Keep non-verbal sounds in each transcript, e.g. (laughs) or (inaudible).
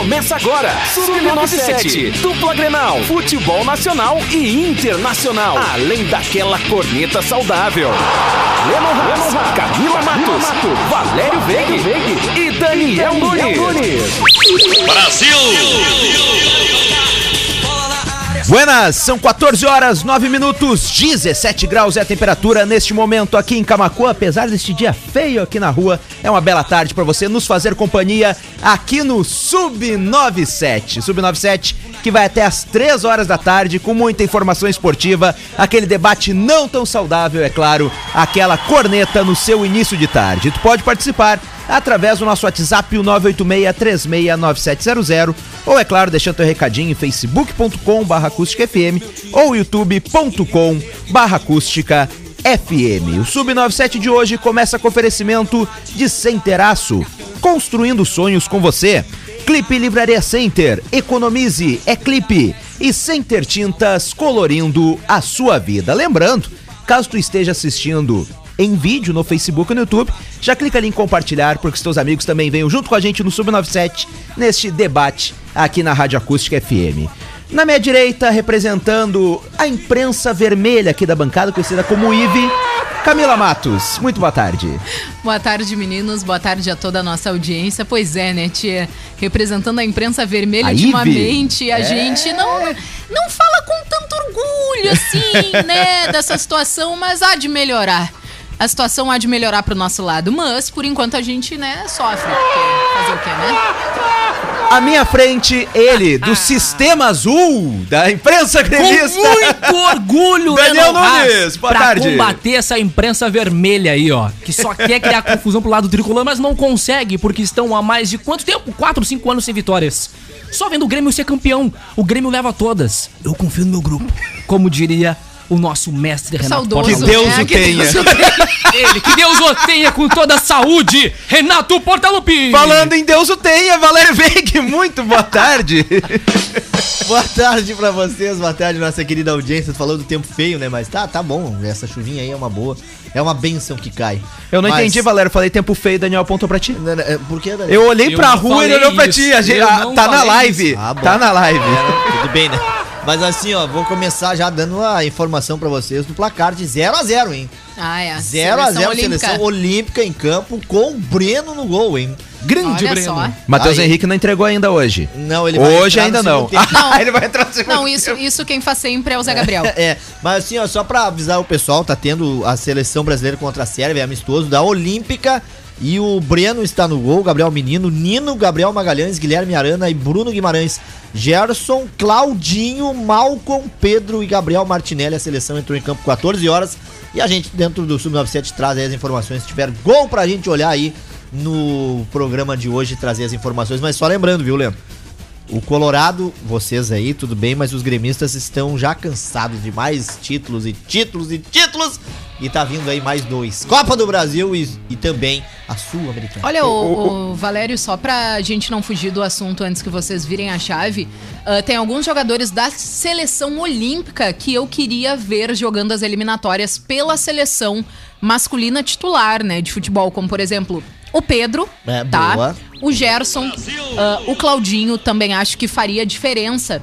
Começa agora, Sub-97, dupla Grenal, futebol nacional e internacional, além daquela corneta saudável. Lemon Haas, Camila Matos, Valério Veig e Daniel Nunes. Brasil! Buenas, são 14 horas 9 minutos, 17 graus é a temperatura neste momento aqui em Camacuã. Apesar deste dia feio aqui na rua, é uma bela tarde para você nos fazer companhia aqui no Sub 97. Sub 97 que vai até as 3 horas da tarde com muita informação esportiva, aquele debate não tão saudável, é claro, aquela corneta no seu início de tarde. Tu pode participar através do nosso WhatsApp, o 986-369700, ou é claro, deixando teu recadinho em facebook.com barra acústicafm ou youtube.com barra acústica FM. O Sub97 de hoje começa com oferecimento de Centeraço, construindo sonhos com você. Clipe Livraria Center, economize, é clipe. E Center Tintas, colorindo a sua vida. Lembrando, caso tu esteja assistindo em vídeo no Facebook e no YouTube. Já clica ali em compartilhar, porque os teus amigos também venham junto com a gente no Sub97 neste debate aqui na Rádio Acústica FM. Na minha direita, representando a imprensa vermelha aqui da bancada, conhecida como IVE, Camila Matos. Muito boa tarde. Boa tarde, meninos. Boa tarde a toda a nossa audiência. Pois é, né, tia? Representando a imprensa vermelha A ultimamente, Ive. a É. gente não, não fala com tanto orgulho, assim, né, dessa situação, mas há de melhorar. A situação há de melhorar pro nosso lado, mas por enquanto a gente, né, sofre. Fazer o quê, né? À minha frente, ele, do Sistema Azul, da imprensa Com gremista. muito orgulho, (laughs) Daniel Nunes, boa pra tarde. combater essa imprensa vermelha aí, ó. Que só quer criar (laughs) confusão pro lado tricolor, mas não consegue, porque estão há mais de quanto tempo? 4, 5 anos sem vitórias. Só vendo o Grêmio ser campeão. O Grêmio leva todas. Eu confio no meu grupo. Como diria o nosso mestre Renato Saudoso, Que Portaluppi. Deus né? o Que tenha. Deus o tenha. Ele, que Deus o tenha com toda a saúde, Renato Portaluppi. Falando em Deus o tenha, Valério Veig, muito boa tarde. Boa tarde pra vocês, boa tarde, nossa querida audiência. Tu falou do tempo feio, né? Mas tá, tá bom. Essa chuvinha aí é uma boa. É uma benção que cai. Eu não Mas- entendi, Valério, falei tempo feio, Daniel apontou pra ti. Não, não, é, Por quê, Daniel? Eu olhei Eu pra rua e ele olhou pra ti. A gente, ah, tá na falei live. isso. Ah, bom. tá na live. Tudo bem, né? Mas assim, ó, vou começar já dando a informação pra vocês do placar de 0 a 0 hein? Ah, é. 0 a 0 Seleção olímpica. seleção olímpica em campo com o Breno no gol, hein? Grande Olha Breno. só. Matheus. Henrique não entregou ainda hoje. Não, ele vai Hoje entrar ainda no não. tempo. (laughs) Não. ele vai entrar no segundo Não, isso, isso quem faz sempre é o Zé Gabriel. (laughs) É, mas assim, ó, só pra avisar o pessoal, tá tendo a seleção brasileira contra a Sérvia, amistoso da Olímpica. E o Breno está no gol, Gabriel Menino, Nino, Gabriel Magalhães, Guilherme Arana e Bruno Guimarães. Gerson, Claudinho, Malcom, Pedro e Gabriel Martinelli. A seleção entrou em campo 14 horas. E a gente, dentro do Sub-97, traz as informações. Se tiver gol pra gente olhar aí no programa de hoje, trazer as informações. Mas só lembrando, viu, Leandro? O Colorado, vocês aí, tudo bem, mas os gremistas estão já cansados de mais títulos e títulos e títulos. E tá vindo aí mais dois. Copa do Brasil e, e também a Sul-Americana. Olha, o, o Valério, só pra gente não fugir do assunto antes que vocês virem a chave, ah, tem alguns jogadores da seleção olímpica que eu queria ver jogando as eliminatórias pela seleção masculina titular, né, de futebol, como por exemplo o Pedro, É, tá? boa. O Gerson, ah, o Claudinho também acho que faria diferença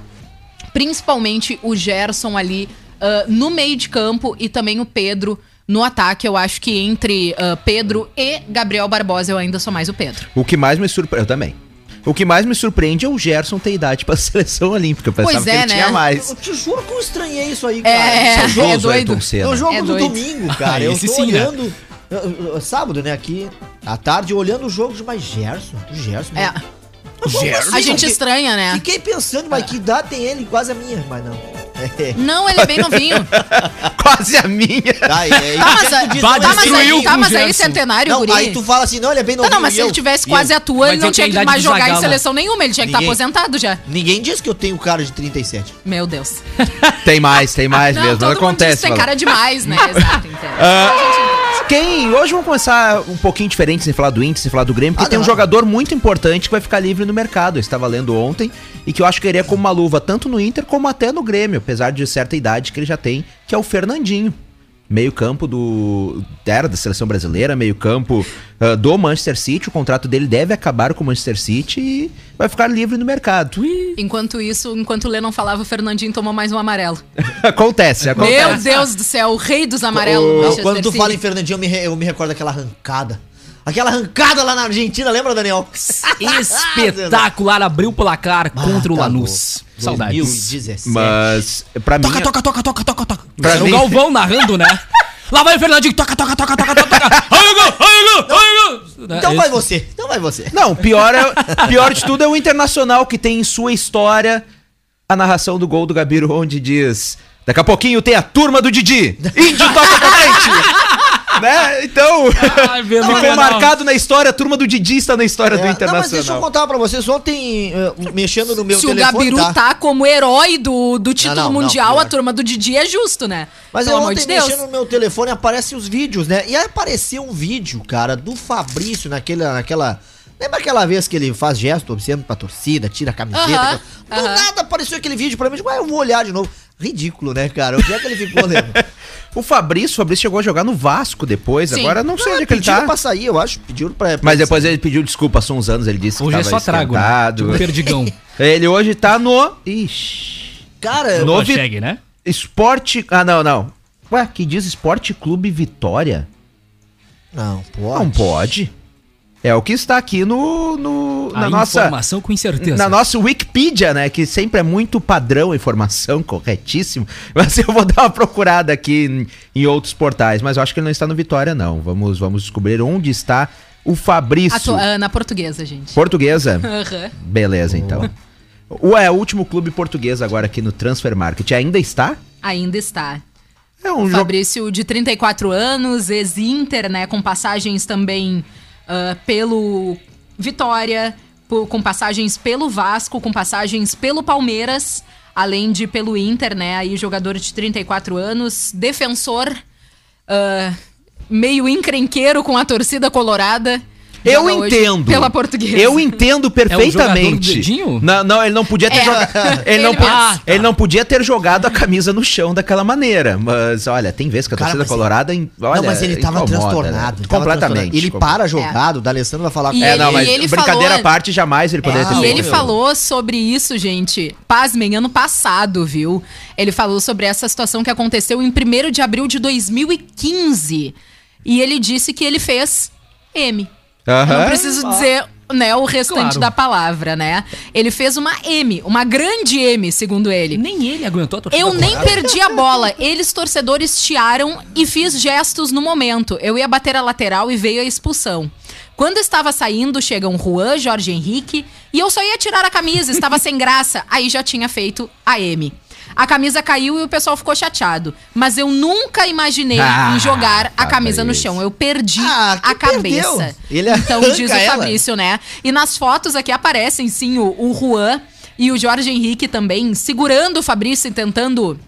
principalmente o Gerson ali ah, no meio de campo e também o Pedro no ataque. Eu acho que entre ah, Pedro e Gabriel Barbosa eu ainda sou mais o Pedro. O que mais me surpreende. Eu também. O que mais me surpreende é o Gerson ter idade pra (laughs) seleção olímpica. Eu pensava Pois que é, ele né? tinha mais. Eu te juro que eu estranhei isso aí, cara. É, é Saudoso doido. É o jogo É do doido. domingo, cara. eu tô sim, né? olhando. eu- Sábado, né? Aqui, à tarde, olhando o jogo de mais Gerson. Gerson. É. mas- Mas como assim, A gente estranha, né? Fiquei pensando, mas que idade tem ele? Quase a minha, mas não. É. (laughs) Não, ele é bem novinho. (laughs) Quase a minha. Tá, é, Tá, mas, aí diz, vai não, tá, mas destruiu aí, tá, com mas aí Gerson. centenário, Não, guri. aí tu fala assim, não, ele é bem Tá, novinho. não, mas se e ele eu- tivesse e quase eu- a tua, ele Mas não eu tinha tenho que idade mais de jogar em Zagalo. seleção nenhuma, ele tinha que estar Ninguém- aposentado já. Ninguém diz que eu tenho cara de 37. Meu Deus. (laughs) Tem mais, tem mais Não, mesmo. todo mundo acontece. diz que tem cara demais, né? Exato, entendo. Ah, Quem. Hoje vamos começar um pouquinho diferente sem falar do Inter, sem falar do Grêmio, porque Ah, tem um não. jogador muito importante que vai ficar livre no mercado. Eu estava lendo ontem e que eu acho que iria como uma luva tanto no Inter como até no Grêmio, apesar de certa idade que ele já tem, que é o Fernandinho. meio campo do era da seleção brasileira, meio campo ah, do Manchester City. O contrato dele deve acabar com o Manchester City e vai ficar livre no mercado. Enquanto isso, enquanto o Lê não falava, o Fernandinho tomou mais um amarelo. acontece, (laughs) acontece. Meu Deus do céu, o rei dos amarelos. Manchester quando tu City. fala em Fernandinho, eu me, re- eu me recordo daquela arrancada. Aquela arrancada lá na Argentina, lembra, Daniel? Espetacular, abriu o placar contra o tá Lanús. louco. Saudades. 2017. Mas pra mim, Toca, toca, toca, toca, toca, toca. Pra Era o Galvão narrando, né? (laughs) Lá vai o Fernandinho, toca, toca, toca, toca, toca, toca. (laughs) Ai, gol, ai, gol, ai, gol. Então É, vai você, então vai você. Não, pior, é, (laughs) pior de tudo é o Internacional, que tem em sua história a narração do gol do Gabiru, onde diz: Daqui a pouquinho tem a turma do Didi. Índio toca pra frente. Né? Então, (laughs) Ai, ficou marcado na história, a turma do Didi está na história É, do não, mas deixa eu Internacional. contar pra vocês, ontem, eh, mexendo no meu Se o telefone, Gabiru tá. como herói do, do título não, não, mundial, pior. a turma do Didi é justo, né? Mas Pelo eu amor ontem de Deus. mexendo no meu telefone aparecem os vídeos, né? E aí apareceu um vídeo, cara, do Fabrício naquele, naquela. Lembra aquela vez que ele faz gesto obsceno pra torcida, tira a camiseta? Aham, Do aham. nada apareceu aquele vídeo pra mim, digo, ah, eu vou olhar de novo. Ridículo, né, cara? Onde é que ele ficou, lembra? (laughs) O Fabrício, o Fabrício chegou a jogar no Vasco depois, Sim. agora não sei onde é que ele pediram tá. pra sair, eu acho. Pediram pra. pra Mas depois ele pediu desculpa, passou uns anos, ele disse Hoje que é só trago, né? Tipo perdigão. (laughs) Ele hoje tá no... Ixi... Cara, No- No vi- Chegue, né? Esporte... Ah, não, não. Ué, que diz Esporte Clube Vitória? não, pode. Não pode. É o que está aqui no, no A na nossa informação com incerteza. na nossa Wikipedia, né, que sempre é muito padrão a informação, (laughs) corretíssimo. Mas eu vou dar uma procurada aqui em, em outros portais, mas eu acho que ele não está no Vitória não. Vamos vamos descobrir onde está o Fabrício. Atu- ah, na portuguesa, gente. Portuguesa? (laughs) Aham. Beleza, então. O é o último clube português agora aqui no Transfer Market. Ainda está? Ainda está. É um O jogo Fabrício, de 34 anos, ex-Inter, né? Com passagens também ah, pelo Vitória, po- com passagens pelo Vasco, com passagens pelo Palmeiras, além de pelo Inter, né? Aí, jogador de 34 anos, defensor, ah, meio encrenqueiro com a torcida colorada. Eu entendo. Pela portuguesa. Eu entendo do perfeitamente. dedinho? não, não, ele não podia ter É. jogado. (laughs) Ele, não, Ele- po- Ah, ele não podia ter jogado a camisa no chão daquela maneira. Mas olha, tem vezes que a Cara, torcida colorada. em- Olha, não, mas ele tava incomoda, transtornado. né? ele tava Completamente. transtornado. Ele para jogado, o D'Alessandro vai falar E É, ele- não, mas ele brincadeira falou- à parte, jamais ele poderia Ah, ter E ele falou sobre isso, gente. Pasmem, ano passado, viu? Ele falou sobre essa situação que aconteceu em 1 de abril de 2015. E ele disse que ele fez M. Aham. Não preciso dizer né, o restante Claro. da palavra, né? Ele fez uma M, uma grande M, segundo ele. Nem ele aguentou a torcida Eu nem perdi a bola. Eles, torcedores, chiaram e fiz gestos no momento. Eu ia bater a lateral e veio a expulsão. Quando estava saindo, chegam Juan, Jorge Henrique e eu só ia tirar a camisa, estava sem graça. Aí já tinha feito a M. A camisa caiu e o pessoal ficou chateado. Mas eu nunca imaginei Ah, em jogar a camisa no chão. Eu perdi Ah, a cabeça. então diz o ela. Fabrício, né? E nas fotos aqui aparecem sim o, o Juan e o Jorge Henrique também segurando o Fabrício e tentando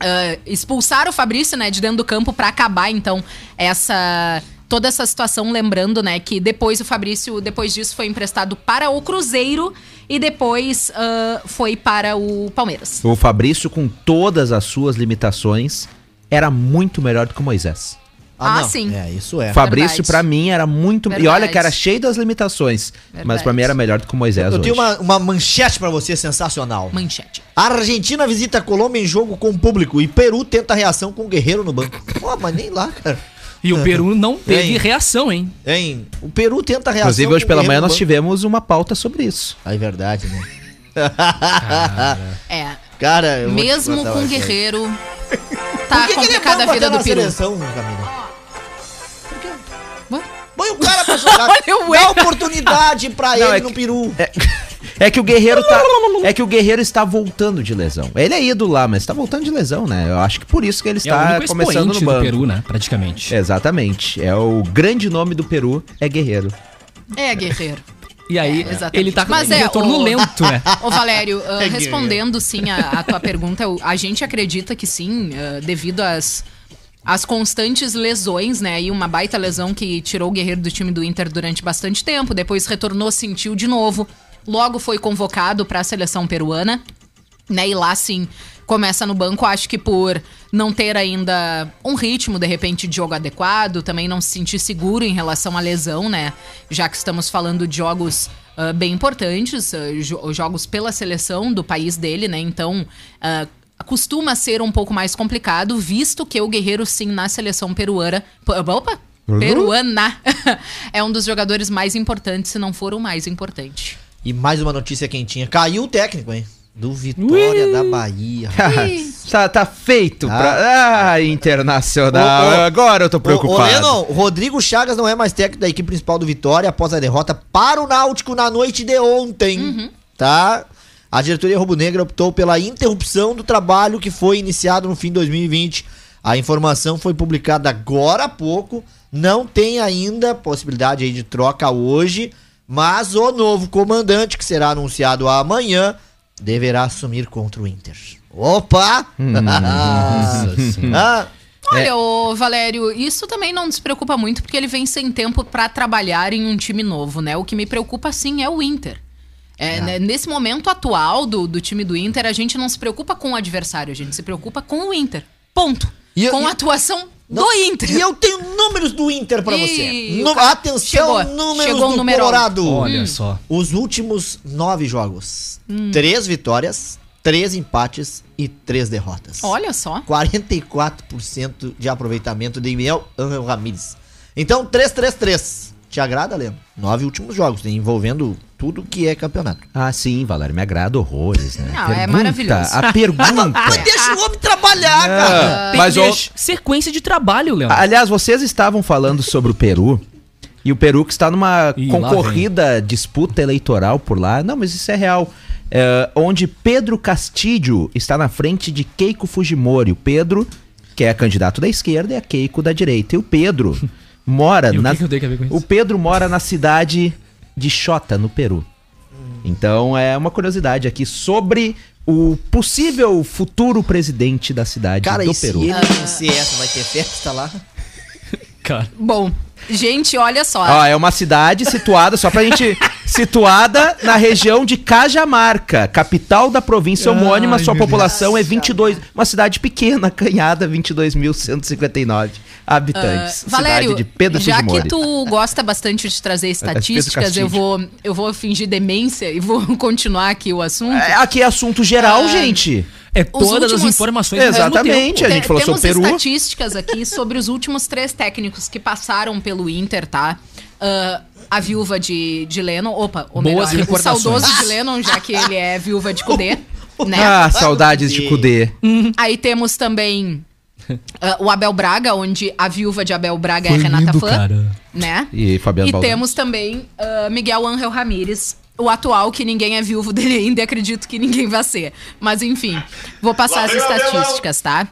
ah, expulsar o Fabrício, né, de dentro do campo pra acabar então essa toda essa situação, lembrando, né, que depois o Fabrício depois disso foi emprestado para o Cruzeiro e depois ah, foi para o Palmeiras. O Fabrício, com todas as suas limitações, era muito melhor do que o Moisés. Ah, sim. É, isso é. Fabrício, pra mim, era muito. E Verdade. olha que era cheio das limitações. Mas Verdade. pra mim era melhor do que o Moisés. Eu hoje. tenho uma, uma manchete pra você sensacional. Manchete. A Argentina visita a Colômbia em jogo com o público e Peru tenta reação com o Guerreiro no banco. Pô, mas nem lá, cara. E o Peru não (laughs) teve Hein? reação, hein? Hein? O Peru tenta reação Inclusive, hoje pela manhã nós banco. tivemos uma pauta sobre isso. Ah, é verdade, né? É, (laughs) Cara, eu vou te mesmo com o. Guerreiro Por tá que que ele é complicada a vida do Peru. seleção, Camila? Ué? Põe o cara pra jogar. (laughs) Dá oportunidade pra Não, ele é no que- Peru. É, é que o Guerreiro tá. É que o Guerreiro está voltando de lesão. Ele é ídolo lá, mas tá voltando de lesão, né? Eu acho que por isso que ele É o está único começando no do banco. Peru, né? Praticamente. Exatamente. É o grande nome do Peru, é Guerreiro. É, Guerreiro. E aí, É, ele tá com Mas um é, retorno o- lento, né? (laughs) Ô Valério, É respondendo sim a, a tua pergunta, a gente acredita que sim, ah, devido às, às constantes lesões, né? E uma baita lesão que tirou o Guerreiro do time do Inter durante bastante tempo, depois retornou, sentiu de novo, logo foi convocado para a seleção peruana. Né, e lá sim começa no banco, acho que por não ter ainda um ritmo, de repente, de jogo adequado, também não se sentir seguro em relação à lesão, né? Já que estamos falando de jogos uh, bem importantes, uh, jo jogos pela seleção do país dele, né? Então, uh, costuma ser um pouco mais complicado, visto que o Guerreiro, sim, na seleção peruana. Opa! Peruana (laughs) é um dos jogadores mais importantes, se não for o mais importante. E mais uma notícia quentinha. Caiu o técnico, hein? Do Vitória Ui. da Bahia. (laughs) tá, tá feito ah. pra. Ah, internacional. O, o, Agora eu tô preocupado. O, Lennon, Rodrigo Chagas não é mais técnico da equipe principal do Vitória após a derrota para o Náutico na noite de ontem. Uhum. Tá? A diretoria rubro-negra optou pela interrupção do trabalho que foi iniciado no fim de 2020. A informação foi publicada agora há pouco. Não tem ainda possibilidade aí de troca hoje, mas o novo comandante, que será anunciado amanhã, deverá assumir contra o Inter. Opa! Hum, (laughs) (laughs) ah, Olha, é. ô, Valério, isso também não nos preocupa muito porque ele vem sem tempo para trabalhar em um time novo, né? O que me preocupa sim é o Inter. É, né, nesse momento atual do, do time do Inter, a gente não se preocupa com o adversário, a gente se preocupa com o Inter. Ponto. E com a atuação não, do Inter. E eu tenho números do Inter para você. No, atenção, chegou, números chegou do número Colorado. Olha hum. só. Os últimos nove jogos. Hum. Três vitórias, três empates e três derrotas. Olha só. 44% de aproveitamento de Miguel Ramírez. Então, 3-3-3. Te agrada, Leandro? Nove últimos jogos, envolvendo tudo que é campeonato. Ah, sim, Valério, me agrada horrores, né? Não, é pergunta, é maravilhoso. A pergunta. (laughs) mas deixa o homem trabalhar, Não, cara. Mas o... sequência de trabalho, Leandro. Aliás, vocês estavam falando sobre o Peru. E o Peru que está numa Ih, concorrida disputa eleitoral por lá. Não, mas isso é real. É, onde Pedro Castilho está na frente de Keiko Fujimori. O Pedro, que é candidato da esquerda, e a Keiko da direita. E o Pedro (laughs) mora e na. O, que que o Pedro mora na cidade de Xota, no Peru. Então é uma curiosidade aqui sobre o possível futuro presidente da cidade Cara, do e Peru. Se ele vencer essa, vai ter festa lá? Cara. Bom, gente, olha só. Ó, é uma cidade situada, só pra gente. (laughs) situada na região de Cajamarca, capital da província homônima. Ai, sua população Deus. é 22. Uma cidade pequena, canhada, 22.159 habitantes. Uh, Valério, de Pedro já que tu gosta bastante de trazer estatísticas, eu vou, eu vou fingir demência e vou (laughs) continuar aqui o assunto. É, aqui é assunto geral, uh, gente. É todas últimos... as informações Exatamente, a gente falou Temos sobre Peru. estatísticas aqui sobre os últimos três técnicos que passaram pelo Inter, tá? Uh, a viúva de, de Lennon, opa, ou Boas melhor, o saudoso de Lennon, já que ele é viúva de Cudê. (laughs) né? Ah, saudades de Cudê. Uhum. Aí temos também uh, o Abel Braga, onde a viúva de Abel Braga Foi é Renata lindo, Fã. Cara. Né? E Fabiano E temos também uh, Miguel Ángel Ramírez, o atual, que ninguém é viúvo dele ainda e acredito que ninguém vai ser. Mas enfim, vou passar as estatísticas, tá?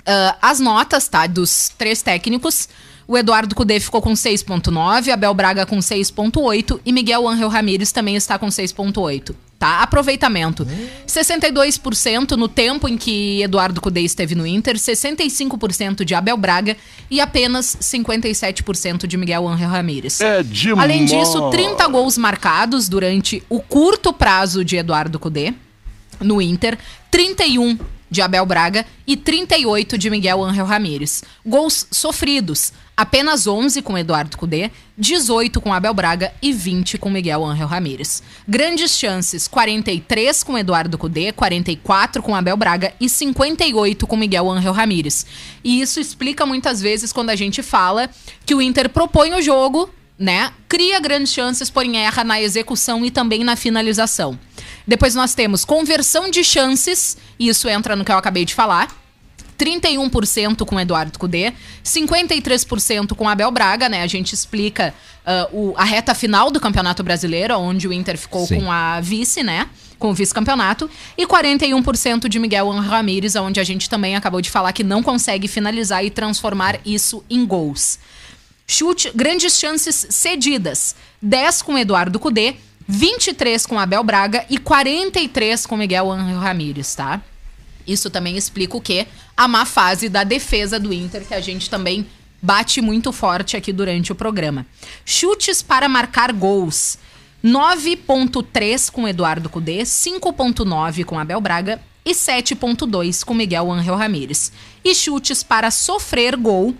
Uh, as notas, tá? Dos três técnicos. O Eduardo Cudê ficou com 6.9, Abel Braga com 6.8 e Miguel Ángel Ramírez também está com 6.8 tá? Aproveitamento. 62% no tempo em que Eduardo Cudê esteve no Inter, 65% de Abel Braga e apenas 57% de Miguel Ángel Ramírez. É demais. Além disso, 30 gols marcados durante o curto prazo de Eduardo Cudê no Inter, 31 de Abel Braga e 38 de Miguel Ángel Ramírez. Gols sofridos, apenas 11 com Eduardo Cudê, 18 com Abel Braga e 20 com Miguel Ángel Ramírez. Grandes chances, 43 com Eduardo Cudê, 44 com Abel Braga e 58 com Miguel Ángel Ramírez. E isso explica muitas vezes quando a gente fala que o Inter propõe o jogo, né? Cria grandes chances, porém erra na execução e também na finalização. Depois nós temos conversão de chances, e isso entra no que eu acabei de falar. 31% com Eduardo Cudê, 53% com Abel Braga, né? A gente explica uh, o, a reta final do Campeonato Brasileiro, onde o Inter ficou Sim. com a vice, né? Com o vice-campeonato. E 41% de Miguel Ramírez, onde a gente também acabou de falar que não consegue finalizar e transformar isso em gols. Chute, grandes chances cedidas. 10 com Eduardo Cudê, 23 com Abel Braga e 43 com Miguel Ramírez, tá? Isso também explica o quê? A má fase da defesa do Inter, que a gente também bate muito forte aqui durante o programa. Chutes para marcar gols. 9.3 com Eduardo Cudê, 5.9 com Abel Braga e 7.2 com Miguel Ángel Ramírez. E chutes para sofrer gol,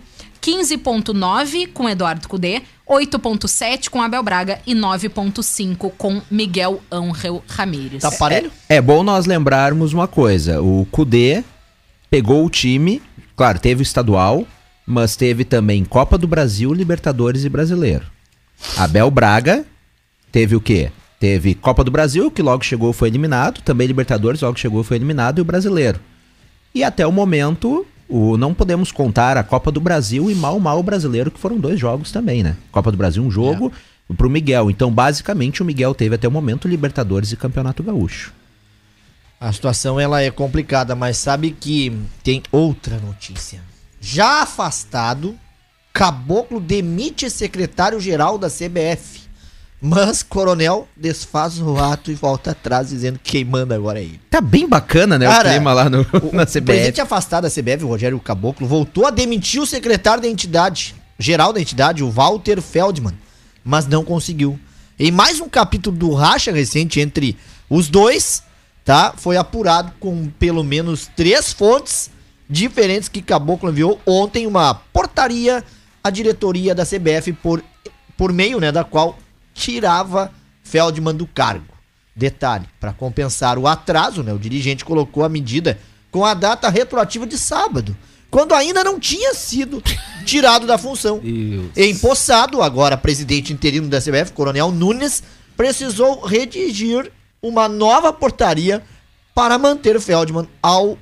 15.9 com Eduardo Cudê, 8.7 com Abel Braga e 9.5 com Miguel Ángel Ramírez. Tá parelho? É bom nós lembrarmos uma coisa. O Cudê pegou o time, claro, teve o estadual, mas teve também Copa do Brasil, Libertadores e Brasileiro. Abel Braga teve o quê? Teve Copa do Brasil, que logo chegou e foi eliminado, também Libertadores, logo chegou e foi eliminado, e o Brasileiro. E até o momento, o, não podemos contar a Copa do Brasil e mal mal o Brasileiro, que foram dois jogos também, né? Copa do Brasil, um jogo pro Miguel. Então, basicamente, o Miguel teve até o momento Libertadores e Campeonato Gaúcho. A situação ela é complicada, mas sabe que tem outra notícia. Já afastado, Caboclo demite secretário-geral da CBF. Mas Coronel desfaz o ato e volta atrás dizendo que quem manda agora é ele. Tá bem bacana, né, Cara, o clima lá no, O, (laughs) na o CBF. presidente afastado da CBF, o Rogério Caboclo, voltou a demitir o secretário da entidade, geral da entidade, o Walter Feldman, mas não conseguiu. Em mais um capítulo do racha recente entre os dois, tá? Foi apurado com pelo menos três fontes diferentes que Caboclo enviou ontem uma portaria à diretoria da CBF por, por meio, né, da qual tirava Feldman do cargo. Detalhe, para compensar o atraso, né, o dirigente colocou a medida com a data retroativa de sábado, quando ainda não tinha sido tirado da função. Deus. Empossado, agora presidente interino da CBF, Coronel Nunes, precisou redigir uma nova portaria para manter Feldman ao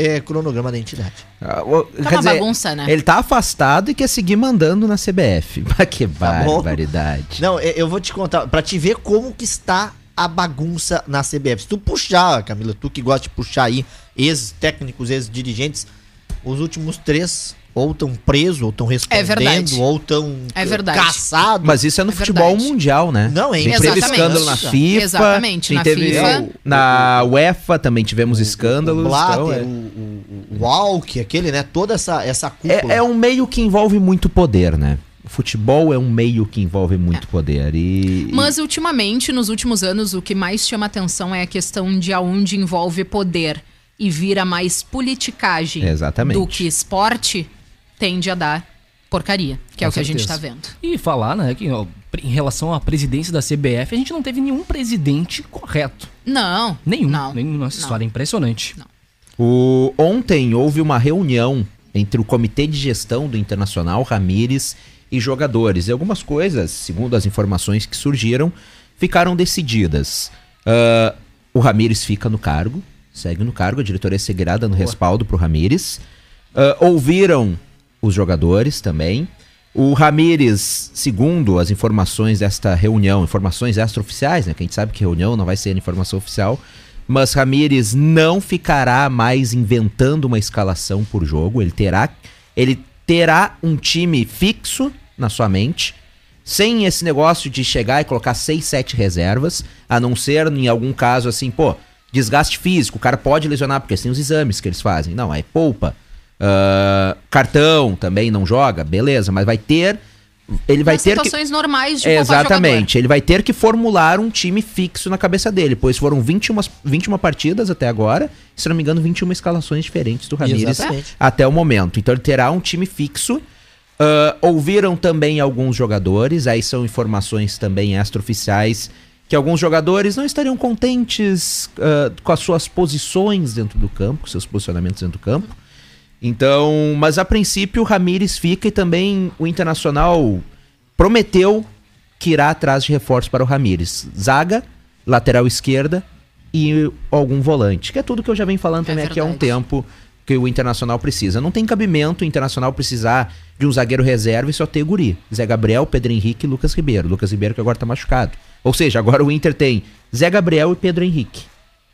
eh, cronograma da entidade. Ah, o- Tá uma bagunça, né? Ele tá afastado e quer seguir mandando na CBF. (laughs) Mas que Tá barbaridade. Não, eh, eu vou te contar, pra te ver como que está a bagunça na CBF. Se tu puxar, Camila, tu que gosta de puxar aí ex-técnicos, ex-dirigentes, os últimos três ou estão presos, ou estão respondendo, verdade. ou estão É verdade. caçados. Mas isso é no É futebol verdade. mundial, né? Não, é Tem- Teve Exatamente. escândalo na FIFA. Exatamente, na teve- FIFA. Na UEFA também tivemos escândalos. o Blatter, então é- o, o, o Walk, aquele, né? Toda essa, essa cúpula. é, é um meio que envolve muito poder, né? O futebol é um meio que envolve muito poder. E, e- Mas ultimamente, nos últimos anos, o que mais chama atenção é a questão de aonde envolve poder e vira mais politicagem Exatamente. do que esporte, tende a dar porcaria, que é Com o que a gente certeza. tá vendo. E falar, né, que ó, em relação à presidência da CBF, a gente não teve nenhum presidente correto. Não. Nenhum. Não. Nenhum nessa Não. história. É impressionante. O, ontem houve uma reunião entre o Comitê de Gestão do Internacional, Ramires e jogadores. E algumas coisas, segundo as informações que surgiram, ficaram decididas. Ah, o Ramires fica no cargo, segue no cargo, a diretoria seguirá dando respaldo pro Ramires. Ah, ouviram os jogadores também. O Ramires, segundo as informações desta reunião, informações extraoficiais, né? Que a gente sabe que reunião não vai ser informação oficial. Mas Ramires não ficará mais inventando uma escalação por jogo. Ele terá, ele terá um time fixo na sua mente, sem esse negócio de chegar e colocar seis, sete reservas, a não ser em algum caso assim, pô, desgaste físico, o cara pode lesionar porque tem os exames que eles fazem. Não, aí poupa. Ah, cartão também não joga, beleza, mas vai ter. Ele vai Nas ter que. situações normais de Exatamente. Ele vai ter que formular um time fixo na cabeça dele, pois foram 21, 21 partidas até agora, se não me engano, 21 escalações diferentes do Ramires Exatamente. até o momento. Então ele terá um time fixo. Ah, ouviram também alguns jogadores, aí são informações também extraoficiais, que alguns jogadores não estariam contentes ah, com as suas posições dentro do campo, com seus posicionamentos dentro do campo. Então, mas a princípio o Ramires fica e também o Internacional prometeu que irá atrás de reforços para o Ramires. Zaga, lateral esquerda e algum volante, que é tudo que eu já venho falando É também aqui há um verdade. tempo que o Internacional precisa. Não tem cabimento o Internacional precisar de um zagueiro reserva e só ter guri. Zé Gabriel, Pedro Henrique e Lucas Ribeiro. Lucas Ribeiro que agora tá machucado. Ou seja, agora o Inter tem Zé Gabriel e Pedro Henrique.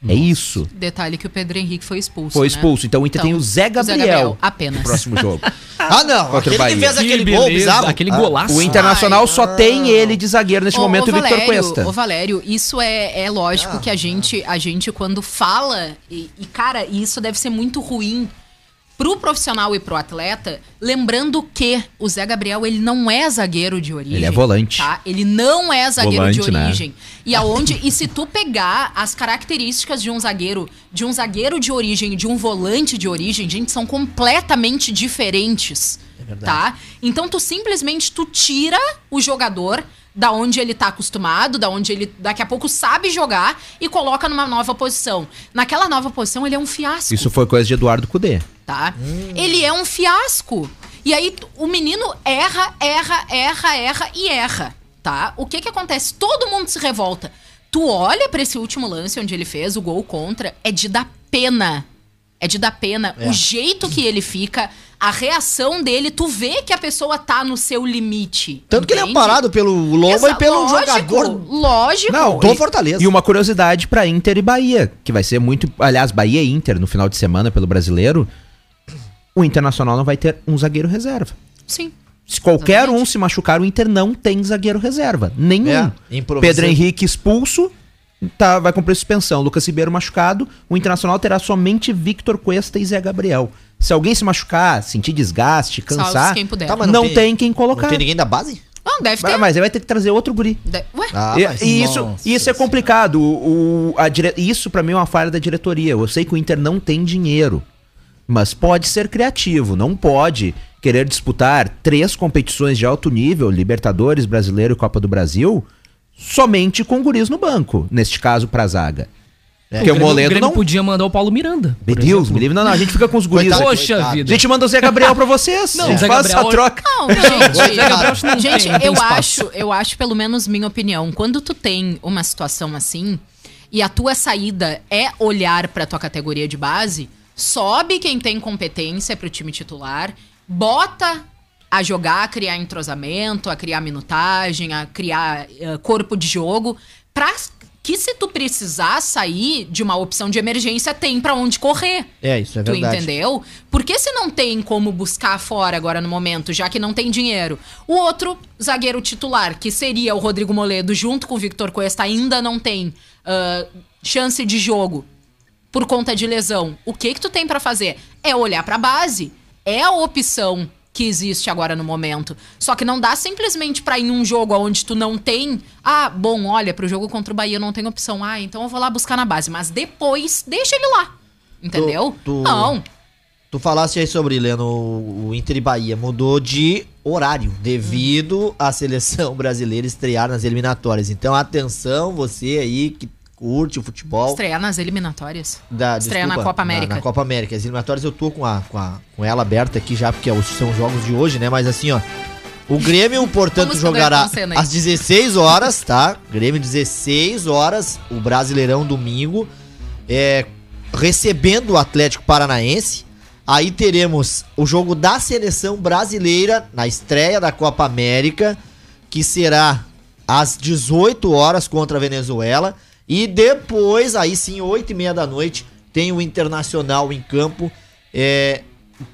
É isso. Detalhe que o Pedro Henrique foi expulso. Foi né? expulso. Então o Inter tem o Zé Gabriel, apenas. no próximo jogo. (laughs) Ah, não. Contra o aquele que fez aquele Que gol bizarro. aquele Ah, golaço. O Internacional Ai, só tem ele de zagueiro neste Ô, momento o Victor Valério, Cuesta. Ô, Valério, isso é, é lógico Ah. que a gente, a gente, quando fala, e, e, cara, isso deve ser muito ruim pro profissional e pro atleta, lembrando que o Zé Gabriel, ele não é zagueiro de origem. Ele é volante. Tá? Ele não é zagueiro de Volante, né? origem. E aonde e se tu pegar as características de um zagueiro, de um zagueiro de origem e de um volante de origem, gente, são completamente diferentes, tá? Então tu simplesmente tu tira o jogador da onde ele tá acostumado, da onde ele daqui a pouco sabe jogar e coloca numa nova posição. Naquela nova posição ele é um fiasco Isso foi coisa de Eduardo Cudê. tá? Ele é um fiasco. E aí o menino erra, erra, erra, erra e erra, tá? O que que acontece? Todo mundo se revolta. Tu olha pra esse último lance onde ele fez o gol contra, é de dar pena. É de dar pena. É. O jeito que ele fica, a reação dele, tu vê que a pessoa tá no seu limite. Tanto que ele é entende? parado pelo Lomba Exa- e pelo lógico, jogador Lógico. do e- Fortaleza. E uma curiosidade pra Inter e Bahia, que vai ser muito. Aliás, Bahia e Inter no final de semana pelo brasileiro. O Internacional não vai ter um zagueiro reserva. Sim. Se qualquer Exatamente. um se machucar, o Inter não tem zagueiro reserva. Nenhum. É. Pedro Henrique expulso, tá, vai cumprir suspensão. Lucas Ribeiro machucado. O Internacional terá somente Victor Cuesta e Zé Gabriel. Se alguém se machucar, sentir desgaste, cansar, quem puder. Tá, mas não, tem, quem colocar. Não tem ninguém da base? Não, deve ter. Mas, mas aí vai ter que trazer outro guri. De- Ué? Ah, E- mas- e isso, isso é complicado. O, dire- Isso pra mim é uma falha da diretoria. Eu sei que o Inter não tem dinheiro, mas pode ser criativo. Não pode querer disputar três competições de alto nível, Libertadores, Brasileiro e Copa do Brasil, somente com guris no banco. Neste caso, pra zaga. Porque o, Grêmio- Moledo Grêmio não. podia mandar o Paulo Miranda. Meu Deus, me livre. Não, não, a gente fica com os guris. Coitado. aqui. Poxa Coitado. A vida. gente manda o Zé Gabriel pra vocês. Não, a gente Zé faz Gabriel- essa troca. Não, gente, Zé Gabriel acho que não gente, tem, não tem eu acho, eu acho, pelo menos minha opinião, quando tu tem uma situação assim e a tua saída é olhar pra tua categoria de base, sobe quem tem competência pro time titular, bota a jogar, a criar entrosamento, a criar minutagem, a criar eh, corpo de jogo, pra que se tu precisar sair de uma opção de emergência, tem pra onde correr. É, isso é Tu verdade. entendeu? Porque se não tem como buscar fora agora no momento, já que não tem dinheiro, o outro zagueiro titular, que seria o Rodrigo Moledo, junto com o Victor Cuesta, ainda não tem ah, chance de jogo por conta de lesão. O que que tu tem pra fazer? É olhar pra base. É a opção que existe agora no momento. Só que não dá simplesmente pra ir um jogo onde tu não tem. Ah, bom, olha, pro jogo contra o Bahia não tem opção. Ah, então eu vou lá buscar na base. Mas depois, deixa ele lá. Entendeu? Tu- tu- Não. Tu falaste aí sobre, Leno, o Inter e Bahia mudou de horário devido à seleção (laughs) brasileira estrear nas eliminatórias. Então, atenção, você aí que curte o futebol. Estrear nas eliminatórias. Da, Estreia na Copa América. Na, na Copa América. As eliminatórias eu tô com, a, com, a, com ela aberta aqui já, porque os- são jogos de hoje, né? Mas assim, ó. O Grêmio, (laughs) portanto, jogará às 16 horas, tá? Grêmio, 16 horas, o Brasileirão domingo. É, recebendo o Atlético Paranaense. Aí teremos o jogo da seleção brasileira na estreia da Copa América, que será às 18 horas contra a Venezuela. E depois, aí sim, 8 e meia da noite, tem o Internacional em campo é,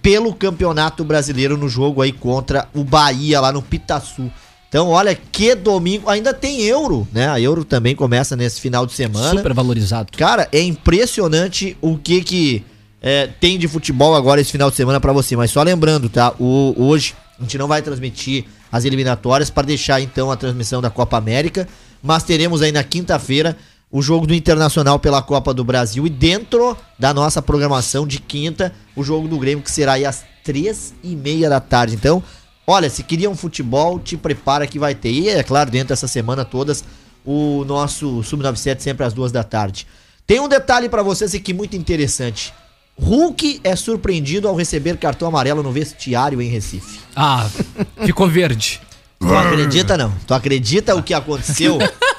pelo Campeonato Brasileiro no jogo aí contra o Bahia lá no Pitaçu. Então, olha que domingo. Ainda tem Euro, né? A Euro também começa nesse final de semana. Super valorizado. Cara, é impressionante o que que é, tem de futebol agora esse final de semana pra você. Mas só lembrando, tá? O, hoje a gente não vai transmitir as eliminatórias para deixar então a transmissão da Copa América. Mas teremos aí na quinta-feira o jogo do Internacional pela Copa do Brasil. E dentro da nossa programação de quinta, o jogo do Grêmio, que será aí às três e meia da tarde. Então, olha, se queria um futebol, te prepara que vai ter. E é claro, dentro dessa semana todas, o nosso Sub-97 sempre às duas da tarde. Tem um detalhe pra vocês aqui muito interessante. Hulk é surpreendido ao receber cartão amarelo no vestiário em Recife. Ah, ficou verde. Tu acredita não? Tu acredita o que aconteceu? (laughs)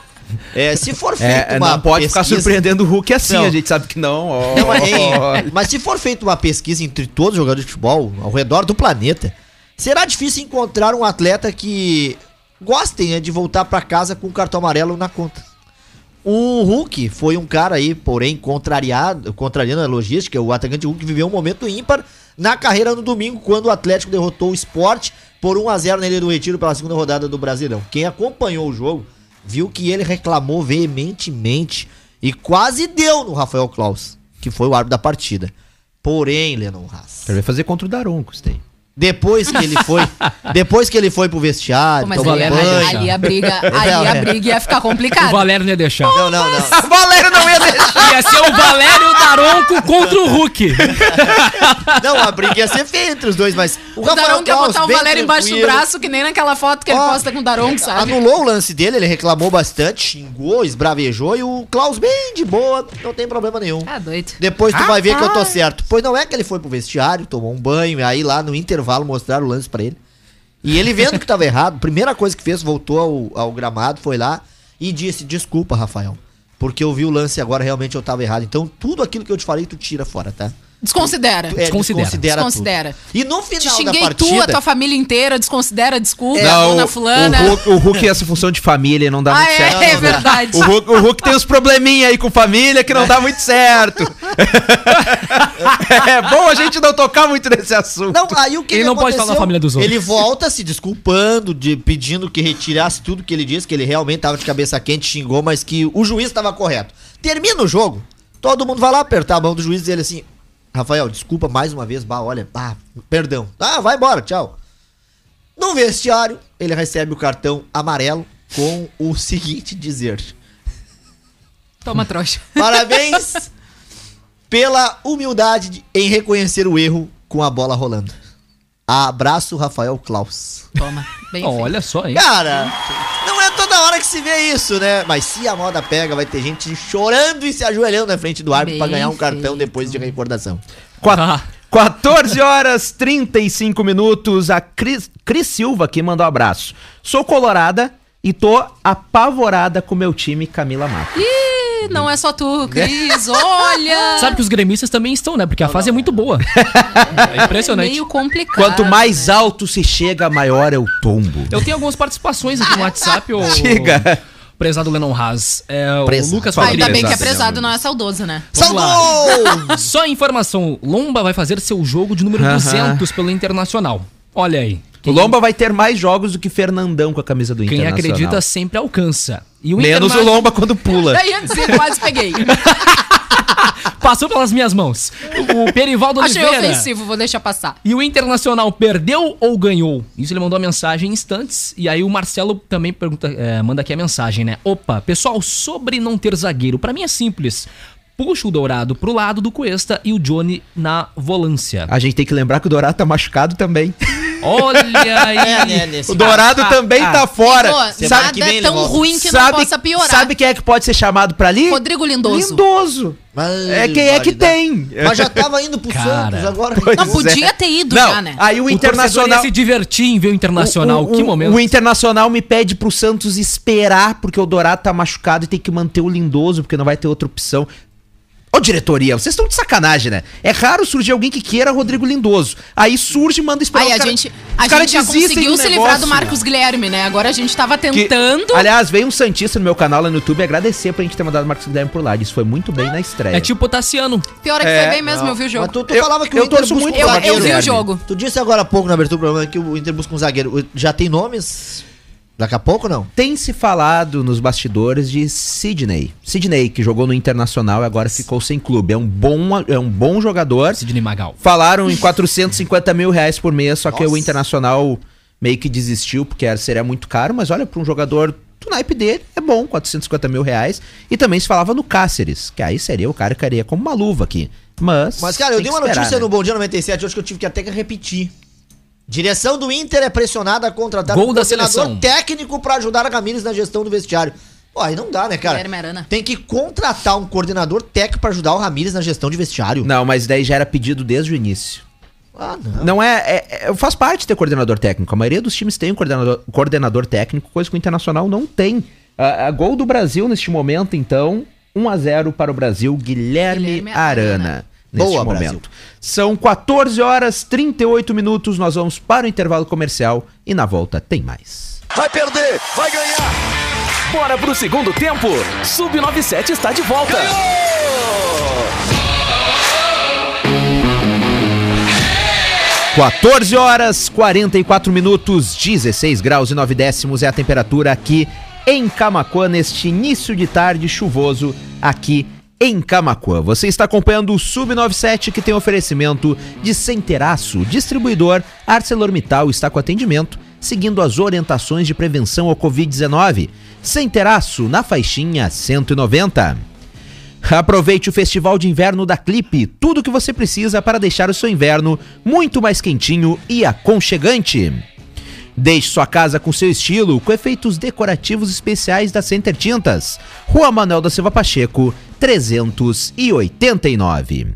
É, se for feita É, uma não pode ficar pesquisa- surpreendendo o Hulk assim, Não. a gente sabe que não. ó. Não, (laughs) mas, hein, mas se for feita uma pesquisa entre todos os jogadores de futebol ao redor do planeta, será difícil encontrar um atleta que gostem né, de voltar pra casa com o cartão amarelo na conta. O Hulk foi um cara aí, porém, contrariado, contrariando a logística. O atacante Hulk viveu um momento ímpar na carreira no domingo, quando o Atlético derrotou o Sport por 1 a 0 na Ilha do Retiro pela segunda rodada do Brasileirão. Quem acompanhou o jogo viu que ele reclamou veementemente e quase deu no Rafael Klaus, que foi o árbitro da partida. Porém, Lennon Haas. Ele vai fazer contra o Daronco, isso. Depois que ele foi, (laughs) depois que ele foi pro vestiário, Pô, mas Valério vai banho. ali a briga, (laughs) Não, a é. briga ia ficar O complicada. Valério não ia deixar. Não, não, não. A Valério não ia deixar. (laughs) Ia ser o Valério Daronco contra o Hulk. Não, a briga ia ser feia entre os dois, mas o O Daronco ia botar o Valério embaixo do braço, que nem naquela foto que ele Ó, posta com o Daronco, sabe? Anulou o lance dele, ele reclamou bastante, xingou, esbravejou e o Klaus bem de boa, não tem problema nenhum. Ah, doido. Depois tu vai ver que eu tô certo. Pois não é que ele foi pro vestiário, tomou um banho, e aí lá no intervalo mostraram o lance pra ele. E ele vendo que tava errado, primeira coisa que fez, voltou ao, ao gramado, foi lá e disse: Desculpa, Rafael. Porque eu vi o lance agora, realmente eu tava errado. Então, tudo aquilo que eu te falei, tu tira fora, tá? Desconsidera. É, Desconsidera. Desconsidera. tudo. E no Te final da xinguei partida. tu, a tua família inteira, desconsidera, desculpa, É, a Não, dona o, fulana. o, Hulk, o Hulk, essa função de família, não dá ah, muito é, certo. é não. verdade. O Hulk, o Hulk tem uns probleminha aí com família que não dá muito certo. é bom a gente não tocar muito nesse assunto. Não, aí o que Ele que não pode falar na família dos outros. Ele volta se desculpando, de, pedindo que retirasse tudo que ele disse, que ele realmente tava de cabeça quente, xingou, mas que o juiz estava correto. Termina o jogo, todo mundo vai lá apertar a mão do juiz e dizer assim: Rafael, desculpa mais uma vez, bah, olha, ah, perdão. Ah, vai embora, tchau. No vestiário, ele recebe o cartão amarelo com o (laughs) seguinte dizer: Toma trouxa. (laughs) Parabéns pela humildade de- em reconhecer o erro com a bola rolando. Abraço, Rafael Klaus. Toma. Bem feito. olha só, hein? Cara, hora que se vê isso, né? Mas se a moda pega, vai ter gente chorando e se ajoelhando na frente do árbitro pra Bem ganhar um cartão feito. depois de recordação. Ah. 14 horas 35 minutos. A Cris, Cris Silva aqui mandou um abraço. Sou colorada e tô apavorada com meu time Camila Matos. Ih, não é só tu, Cris. (laughs) Olha. Sabe que os gremistas também estão, né? Porque a fase é muito boa. (laughs) É impressionante. Meio complicado. Quanto mais né? alto se chega, maior é o tombo. Eu tenho algumas participações aqui no (laughs) WhatsApp, o Diga. prezado Lennon Haas. É, o Prezado. Lucas Fala, Ainda bem que é Prezado, não é saudoso, né? Salvou! Só informação, Lomba vai fazer seu jogo de número Aham. 200 pelo Internacional. Olha aí. O Lomba vai ter mais jogos do que Fernandão com a camisa do Quem Internacional. acredita sempre alcança. E o Menos o Lomba quando pula. (laughs) Daí ia dizer, quase peguei. (laughs) Passou pelas minhas mãos. O Perivaldo Achei Oliveira. ofensivo, vou deixar passar. E o Internacional perdeu ou ganhou? Isso ele mandou a mensagem em instantes. E aí o Marcelo também pergunta, é, manda aqui a mensagem, né? Opa, pessoal, sobre não ter zagueiro, pra mim é simples. Puxa o Dourado pro lado do Cuesta e o Johnny na volância. A gente tem que lembrar que o Dourado tá machucado também. (laughs) Olha aí. (laughs) É, né, O Dourado ah, também ah. tá fora. Pô, Semana nada que vem é tão ruim que não possa piorar. Sabe quem é que pode ser chamado pra ali? Rodrigo Lindoso. Lindoso. Mas, É quem é que tem. Mas já tava indo pro Cara. Santos, agora... Não, podia é. ter ido Não, já, né? Aí o, O Internacional se divertir em ver o Internacional. O- o- que momento. O Internacional me pede pro Santos esperar, porque o Dourado tá machucado e tem que manter o Lindoso, porque não vai ter outra opção. Ô, diretoria, vocês estão de sacanagem, né? É raro surgir alguém que queira Rodrigo Lindoso. Aí surge e manda esperar Aí a cara- gente, a cara gente já conseguiu se livrar do Marcos Guilherme, né? Agora a gente tava Que- tentando. aliás, veio um Santista no meu canal lá no YouTube agradecer pra gente ter mandado o Marcos Guilherme por lá. Isso foi muito bem na estreia. É tipo o Tassiano. Pior é que É, foi bem mesmo, eu vi o jogo. Mas tu, tu Eu- falava que eu o Inter busca muito Eu, zagueiro. eu vi o jogo. Tu disse agora há pouco na abertura do programa que o Inter busca um zagueiro. Já tem nomes? Daqui a pouco não? Tem se falado nos bastidores de Sidney. Sidney, que jogou no Internacional e agora ficou sem clube. É um bom, é um bom jogador. Sidney Magal. Falaram em 450 mil reais por mês, só que Nossa. o Internacional meio que desistiu, porque era- seria muito caro, mas olha, para um jogador do naipe dele, é bom, 450 mil reais. E também se falava no Cáceres, que aí seria o cara que caria como uma luva aqui. Mas. Mas, cara, eu dei que uma esperar, notícia né? no Bom Dia 97 hoje que eu tive que até que repetir. Direção do Inter é pressionada a contratar Gol um da coordenador seleção. técnico pra ajudar a Ramires na gestão do vestiário. Pô, aí não dá, né, cara? Guilherme Arana. Tem que contratar um coordenador técnico pra ajudar o Ramires na gestão de vestiário. Não, mas daí já era pedido desde o início. Ah, não. Não é, é, é- Faz parte ter coordenador técnico. A maioria dos times tem um coordenador, coordenador técnico, coisa que o Internacional não tem. A, a gol do Brasil neste momento, então, 1 a 0 para o Brasil, Guilherme, Guilherme Arana. Arana. Neste Boa, momento. Brasil. São 14 horas 38 minutos. Nós vamos para o intervalo comercial e na volta tem mais. Vai perder, vai ganhar. Bora pro segundo tempo. Sub-97 está de volta. 14 horas 44 minutos, 16 graus e 9 décimos é a temperatura aqui em Camacuã neste início de tarde chuvoso aqui em Camacuã. Você está acompanhando o Sub97 que tem oferecimento de Centeraço, distribuidor ArcelorMittal está com atendimento seguindo as orientações de prevenção ao Covid-19. Centeraço na faixinha 190. Aproveite o Festival de Inverno da Clipe, tudo o que você precisa para deixar o seu inverno muito mais quentinho e aconchegante. Deixe sua casa com seu estilo, com efeitos decorativos especiais da Center Tintas. Rua Manuel da Silva Pacheco, 389.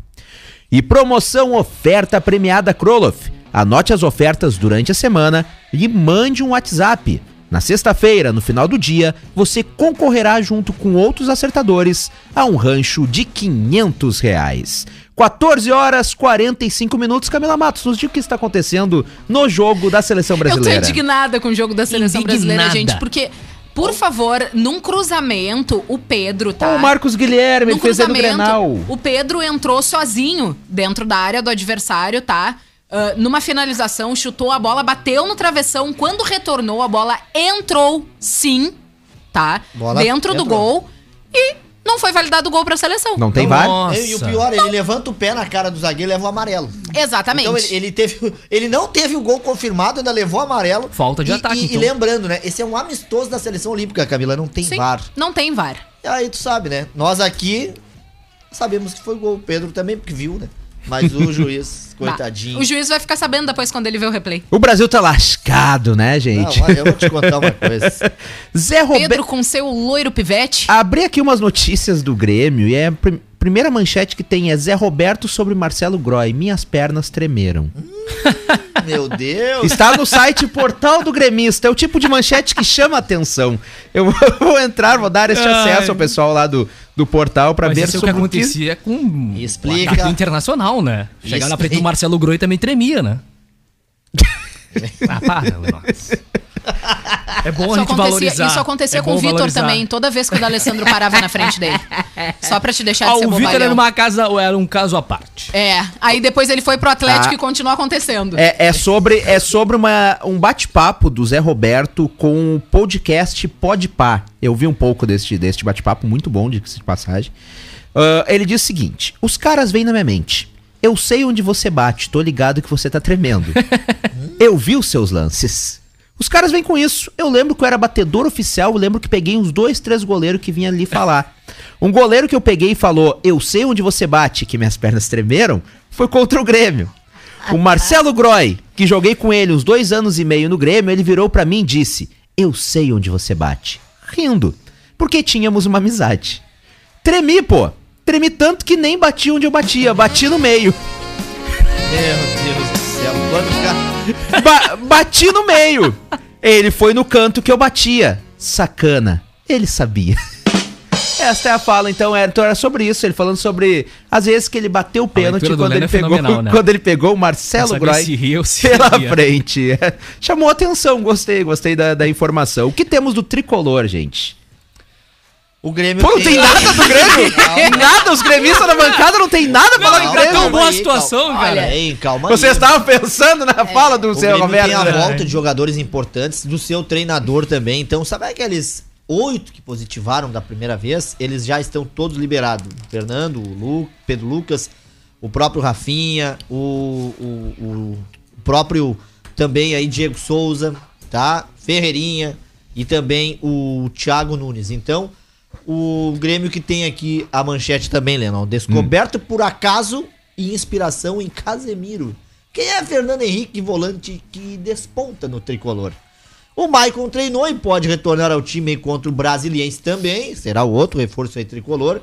E promoção oferta premiada Kroloff. Anote as ofertas durante a semana e mande um WhatsApp. Na sexta-feira, no final do dia, você concorrerá junto com outros acertadores a um rancho de 500 reais. 14 horas 45 minutos. Camila Matos, nos diga o que está acontecendo no jogo da seleção brasileira. Eu tô indignada com o jogo da seleção Indignada. brasileira, gente, porque, por favor, num cruzamento, o Pedro, tá? O Marcos Guilherme, no fez cruzamento, Grenal. o Pedro entrou sozinho dentro da área do adversário, tá? Ah, numa finalização, chutou a bola, bateu no travessão. Quando retornou, a bola entrou, sim, tá? Bola dentro do entrou. gol. E não foi validado o gol pra seleção. Não tem. VAR? E o pior, ele levanta o pé na cara do zagueiro e leva o amarelo. Exatamente. Então ele, ele teve, ele não teve o gol confirmado, ainda levou amarelo. Falta de E- ataque, E, então. e lembrando, né? Esse é um amistoso da seleção olímpica, Camila, não tem Sim, VAR. não tem VAR. E aí tu sabe, né? Nós aqui sabemos que foi gol. O Pedro também, porque viu, né? Mas o juiz, (laughs) Bah, coitadinho. O juiz vai ficar sabendo depois quando ele vê o replay. O Brasil tá lascado, né, Não, gente? olha, eu vou te contar uma (laughs) coisa. Zé Roberto. Pedro com seu loiro pivete. Abri aqui umas notícias do Grêmio e é primeira manchete que tem é Zé Roberto sobre Marcelo Groy. Minhas pernas tremeram. Meu Deus. Está no site Portal do Gremista. É o tipo de manchete que chama atenção. Eu vou entrar, vou dar este Ai. acesso ao pessoal lá do, do portal para ver isso é o que sobre o que... acontecia com Explica. o internacional, né? Chegar na frente do. Marcelo Groi também tremia, né? (laughs) ah, para, Lenox. É bom a Isso gente acontecia, valorizar. isso acontecia É com o Vitor também, toda vez que o D'Alessandro parava na frente dele. Só pra te deixar de Ah, ser o Vitor era uma casa, era um caso à parte. É, aí depois ele foi pro Atlético Ah. e continuou acontecendo. É, é sobre, é sobre uma, um bate-papo do Zé Roberto com o podcast Podpah. Eu vi um pouco deste, deste bate-papo, muito bom, de de passagem. Ah, ele diz o seguinte: Os caras vêm na minha mente. Eu sei onde você bate, tô ligado que você tá tremendo. (laughs) eu vi os seus lances. Os caras vêm com isso. Eu lembro que eu era batedor oficial, eu lembro que peguei uns dois, três goleiros que vinham ali falar. Um goleiro que eu peguei e falou: Eu sei onde você bate, que minhas pernas tremeram, foi contra o Grêmio. O Marcelo Groy, que joguei com ele uns dois anos e meio no Grêmio, ele virou pra mim e disse: Eu sei onde você bate. Rindo, porque tínhamos uma amizade. Tremi, pô. Tremi tanto que nem bati onde eu batia, bati no meio. Meu Deus do céu. Quando ficar... Ba- bati no meio. Ele foi no canto que eu batia. Sacana. Ele sabia. Esta é a fala, então, era, então era sobre isso, ele falando sobre as vezes que ele bateu o pênalti quando Leno ele, é pegou, né? quando ele pegou o Marcelo Groy ria pela ria. frente. É. (laughs) Chamou atenção, gostei, gostei da, da informação. O que temos do tricolor, gente? O Grêmio Pô, não tem nada do (laughs) Grêmio? nada, os gremistas na bancada não tem nada pra falar do Calma, Grêmio. tão boa a situação, calma. cara. Olha aí, calma aí. Você estava pensando na fala do O seu Grêmio Roberto? tem a né? volta de jogadores importantes, do seu treinador também. Então, sabe aqueles oito que positivaram da primeira vez? Eles já estão todos liberados. O Fernando, o Lu, Pedro Lucas, o próprio Rafinha, o, o, o próprio também aí Diego Souza, tá? Ferreirinha e também o Thiago Nunes. Então, o Grêmio que tem aqui a manchete também, Lennon. Descoberto por acaso e inspiração em Casemiro. Quem é Fernando Henrique, volante que desponta no tricolor? O Maicon treinou e pode retornar ao time contra o Brasiliense também. Será o outro reforço aí tricolor.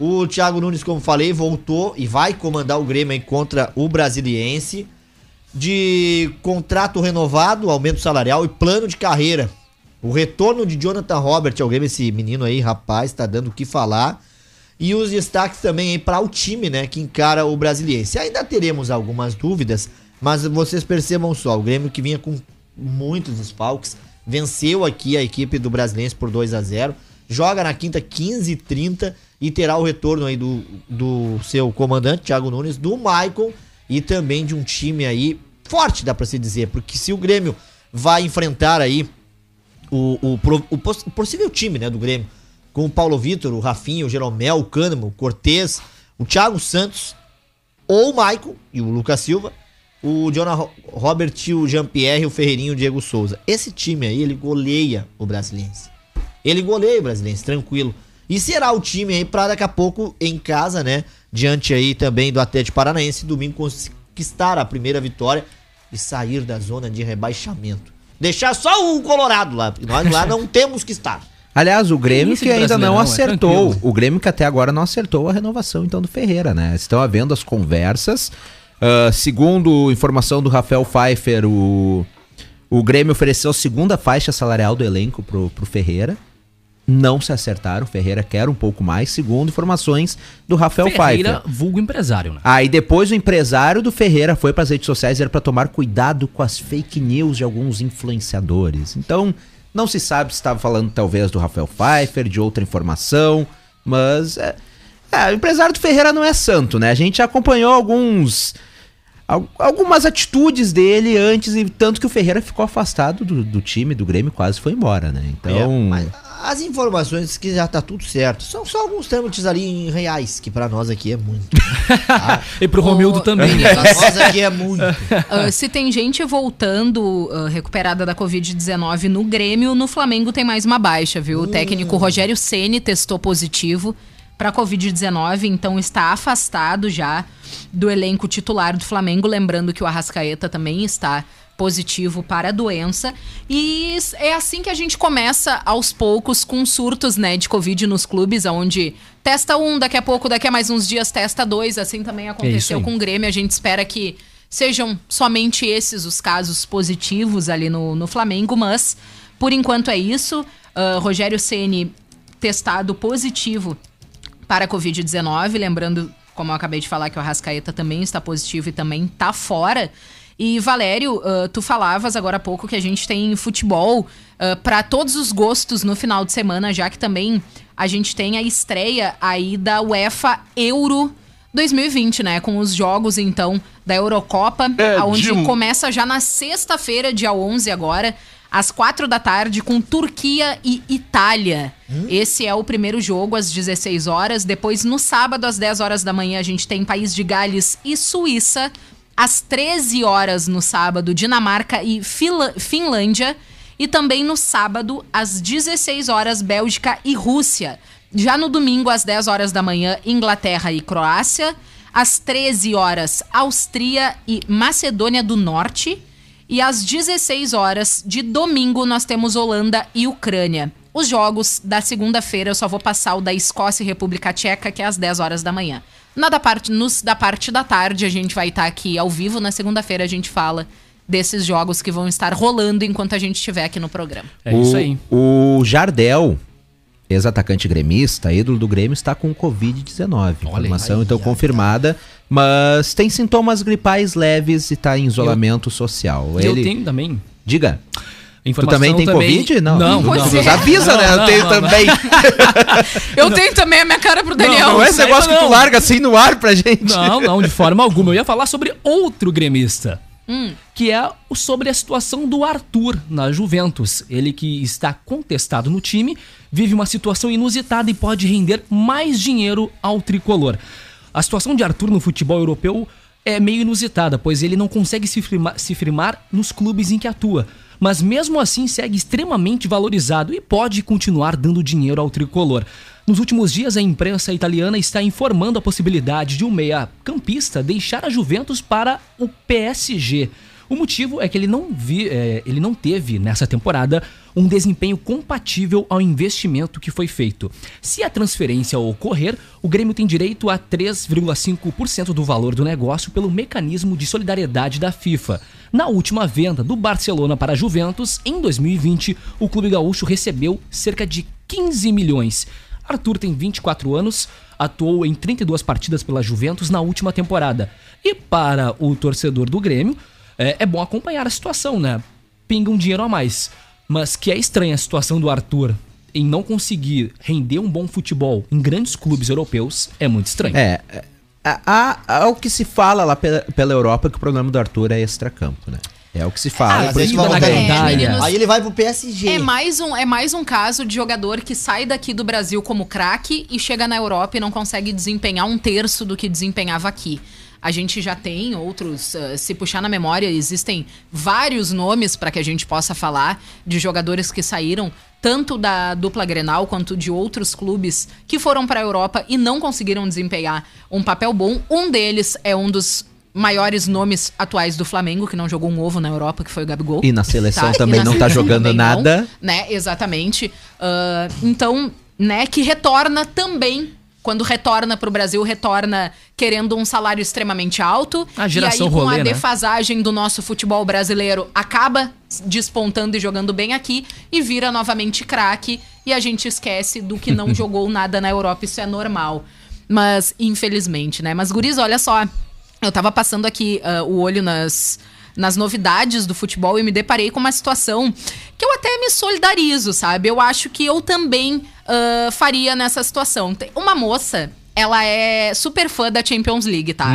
O Thiago Nunes, como falei, voltou e vai comandar o Grêmio aí contra o Brasiliense. De contrato renovado, aumento salarial e plano de carreira. O retorno de Jonathan Robert ao Grêmio, esse menino aí, rapaz, tá dando o que falar. E os destaques também aí para o time, né, que encara o Brasiliense. Ainda teremos algumas dúvidas, mas vocês percebam só, o Grêmio que vinha com muitos desfalques, venceu aqui a equipe do Brasiliense por 2 a 0 joga na quinta 15 e 30 e terá o retorno aí do, do seu comandante, Thiago Nunes, do Maicon e também de um time aí forte, dá pra se dizer, porque se o Grêmio vai enfrentar aí o, o, o o possível time né, do Grêmio com o Paulo Vitor, o Rafinha, o Jeromel, o Cânimo, o Cortez, o Thiago Santos, ou o Maicon e o Lucas Silva, o Jonah Robert, o Jean-Pierre, o Ferreirinho o Diego Souza. Esse time aí, ele goleia o Brasiliense. Ele goleia o Brasiliense, tranquilo. E será o time aí pra daqui a pouco em casa, né? Diante aí também do Atlético Paranaense, domingo conquistar a primeira vitória e sair da zona de rebaixamento. Deixar só o Colorado lá, porque nós lá não temos que estar. Aliás, o Grêmio que ainda não é acertou. tranquilo. o Grêmio que até agora não acertou a renovação então do Ferreira, né? Estão havendo as conversas. Ah, segundo informação do Rafael Pfeiffer, o, o Grêmio ofereceu a segunda faixa salarial do elenco pro, pro Ferreira. Não se acertaram. O Ferreira quer um pouco mais, segundo informações do Rafael Ferreira, Pfeiffer. vulgo empresário, né? Aí depois o empresário do Ferreira foi para as redes sociais era para tomar cuidado com as fake news de alguns influenciadores. Então, não se sabe se estava falando talvez do Rafael Pfeiffer, de outra informação, mas é, é, o empresário do Ferreira não é santo, né? A gente acompanhou alguns al- algumas atitudes dele antes e tanto que o Ferreira ficou afastado do, do time do Grêmio, quase foi embora, né? Então, É, mas as informações que já tá tudo certo. São só alguns trâmites ali em reais, que pra nós aqui é muito. (laughs) E pro Romildo também. Pra nós aqui é muito. Ah, se tem gente voltando ah, recuperada da Covid-19 no Grêmio, no Flamengo tem mais uma baixa, viu? O técnico Rogério Ceni testou positivo para Covid-19, então está afastado já do elenco titular do Flamengo. Lembrando que o Arrascaeta também está positivo para a doença. E é assim que a gente começa aos poucos com surtos, né, de Covid nos clubes, onde testa um, daqui a pouco, daqui a mais uns dias testa dois. Assim também aconteceu aí. com o Grêmio. A gente espera que sejam somente esses os casos positivos ali no, no Flamengo, mas por enquanto é isso. Ah, Rogério Ceni testado positivo para a Covid-19. Lembrando, como eu acabei de falar, que o Arrascaeta também está positivo e também está fora. E, Valério, ah, tu falavas agora há pouco que a gente tem futebol para todos os gostos no final de semana, já que também a gente tem a estreia aí da UEFA Euro 2020, né? Com os jogos, então, da Eurocopa, É, onde começa já na sexta-feira, dia 11 agora, às quatro da tarde, com Turquia e Itália. Esse é o primeiro jogo, às 16 horas. Depois, no sábado, às 10 horas da manhã, a gente tem País de Gales e Suíça. Às 13 horas no sábado, Dinamarca e Fila- Finlândia. E também no sábado, às 16 horas, Bélgica e Rússia. Já no domingo, às 10 horas da manhã, Inglaterra e Croácia. Às 13 horas, Áustria e Macedônia do Norte. E às 16 horas de domingo, nós temos Holanda e Ucrânia. Os jogos da segunda-feira, eu só vou passar o da Escócia e República Tcheca, que é às 10 horas da manhã. Na da parte, nos da parte da tarde, a gente vai estar aqui ao vivo. Na segunda-feira, a gente fala desses jogos que vão estar rolando enquanto a gente estiver aqui no programa. É o, isso aí. O Jardel, ex-atacante gremista, ídolo do Grêmio, está com Covid-19. Olha aí. Informação Ai, então ai, confirmada, mas tem sintomas gripais leves e está em isolamento social. E Ele, eu tenho também. Diga, tu Informação também tem Covid? Não, Não, Pois não. Nos avisa, né? Não, eu não, tenho não, também. (laughs) Eu tenho também a minha cara pro Daniel. Não, é esse negócio que tu não. larga assim no ar pra gente. Não, não, de forma alguma. Eu ia falar sobre outro gremista. Que é sobre a situação do Arthur na Juventus. Ele que está contestado no time, vive uma situação inusitada e pode render mais dinheiro ao tricolor. A situação de Arthur no futebol europeu é meio inusitada, pois ele não consegue se firmar, se firmar nos clubes em que atua. Mas mesmo assim segue extremamente valorizado e pode continuar dando dinheiro ao tricolor. Nos últimos dias, a imprensa italiana está informando a possibilidade de um meia-campista deixar a Juventus para o PSG. O motivo é que ele não, vi, é, ele não teve, nessa temporada, um desempenho compatível ao investimento que foi feito. Se a transferência ocorrer, o Grêmio tem direito a 3,5% do valor do negócio pelo mecanismo de solidariedade da FIFA. Na última venda do Barcelona para a Juventus, em 2020, o clube gaúcho recebeu cerca de 15 milhões. Arthur tem 24 anos, atuou em 32 partidas pela Juventus na última temporada. E para o torcedor do Grêmio, é, é bom acompanhar a situação, né? Pinga um dinheiro a mais. Mas que é estranha a situação do Arthur em não conseguir render um bom futebol em grandes clubes europeus é muito estranho. É, é, há, há o que se fala lá pela, pela Europa que o problema do Arthur é extracampo, né? É o que se fala. Ah, por isso. É, meninos, Aí ele vai pro PSG. É mais, um, é mais um caso de jogador que sai daqui do Brasil como craque e chega na Europa e não consegue desempenhar um terço do que desempenhava aqui. A gente já tem outros, eh, se puxar na memória, existem vários nomes para que a gente possa falar de jogadores que saíram tanto da dupla Grenal quanto de outros clubes que foram para a Europa e não conseguiram desempenhar um papel bom. Um deles é um dos maiores nomes atuais do Flamengo, que não jogou um ovo na Europa, que foi o Gabigol. E na seleção E também na não tá seleção jogando também não, nada. né? Exatamente. Ah, então, né, que retorna também. Quando retorna pro Brasil, retorna querendo um salário extremamente alto. A geração e aí, com rolê, a né? defasagem do nosso futebol brasileiro, acaba despontando e jogando bem aqui e vira novamente craque. E a gente esquece do que não (laughs) jogou nada na Europa. Isso é normal. Mas, infelizmente, né? Mas, Guris, olha só. Eu tava passando aqui ah, o olho nas, nas novidades do futebol e me deparei com uma situação que eu até me solidarizo, sabe? Eu acho que eu também ah, faria nessa situação. Tem uma moça, ela é super fã da Champions League, tá?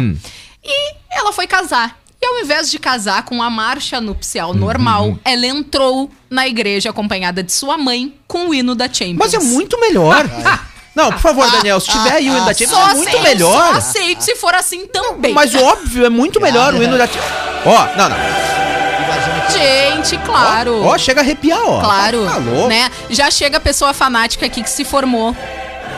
E ela foi casar. E ao invés de casar com a marcha nupcial normal, ela entrou na igreja acompanhada de sua mãe com o hino da Champions. Mas é muito melhor. Não, por favor, Daniel, se tiver aí o hino da Champions, Só é muito aceito- melhor. Só aceito se for assim também. Mas óbvio, é muito melhor o hino da Champions. Ó, não, não. Gente, claro. Ó, chega a arrepiar, ó. Claro, Tá louco. né? Já chega a pessoa fanática aqui que se formou,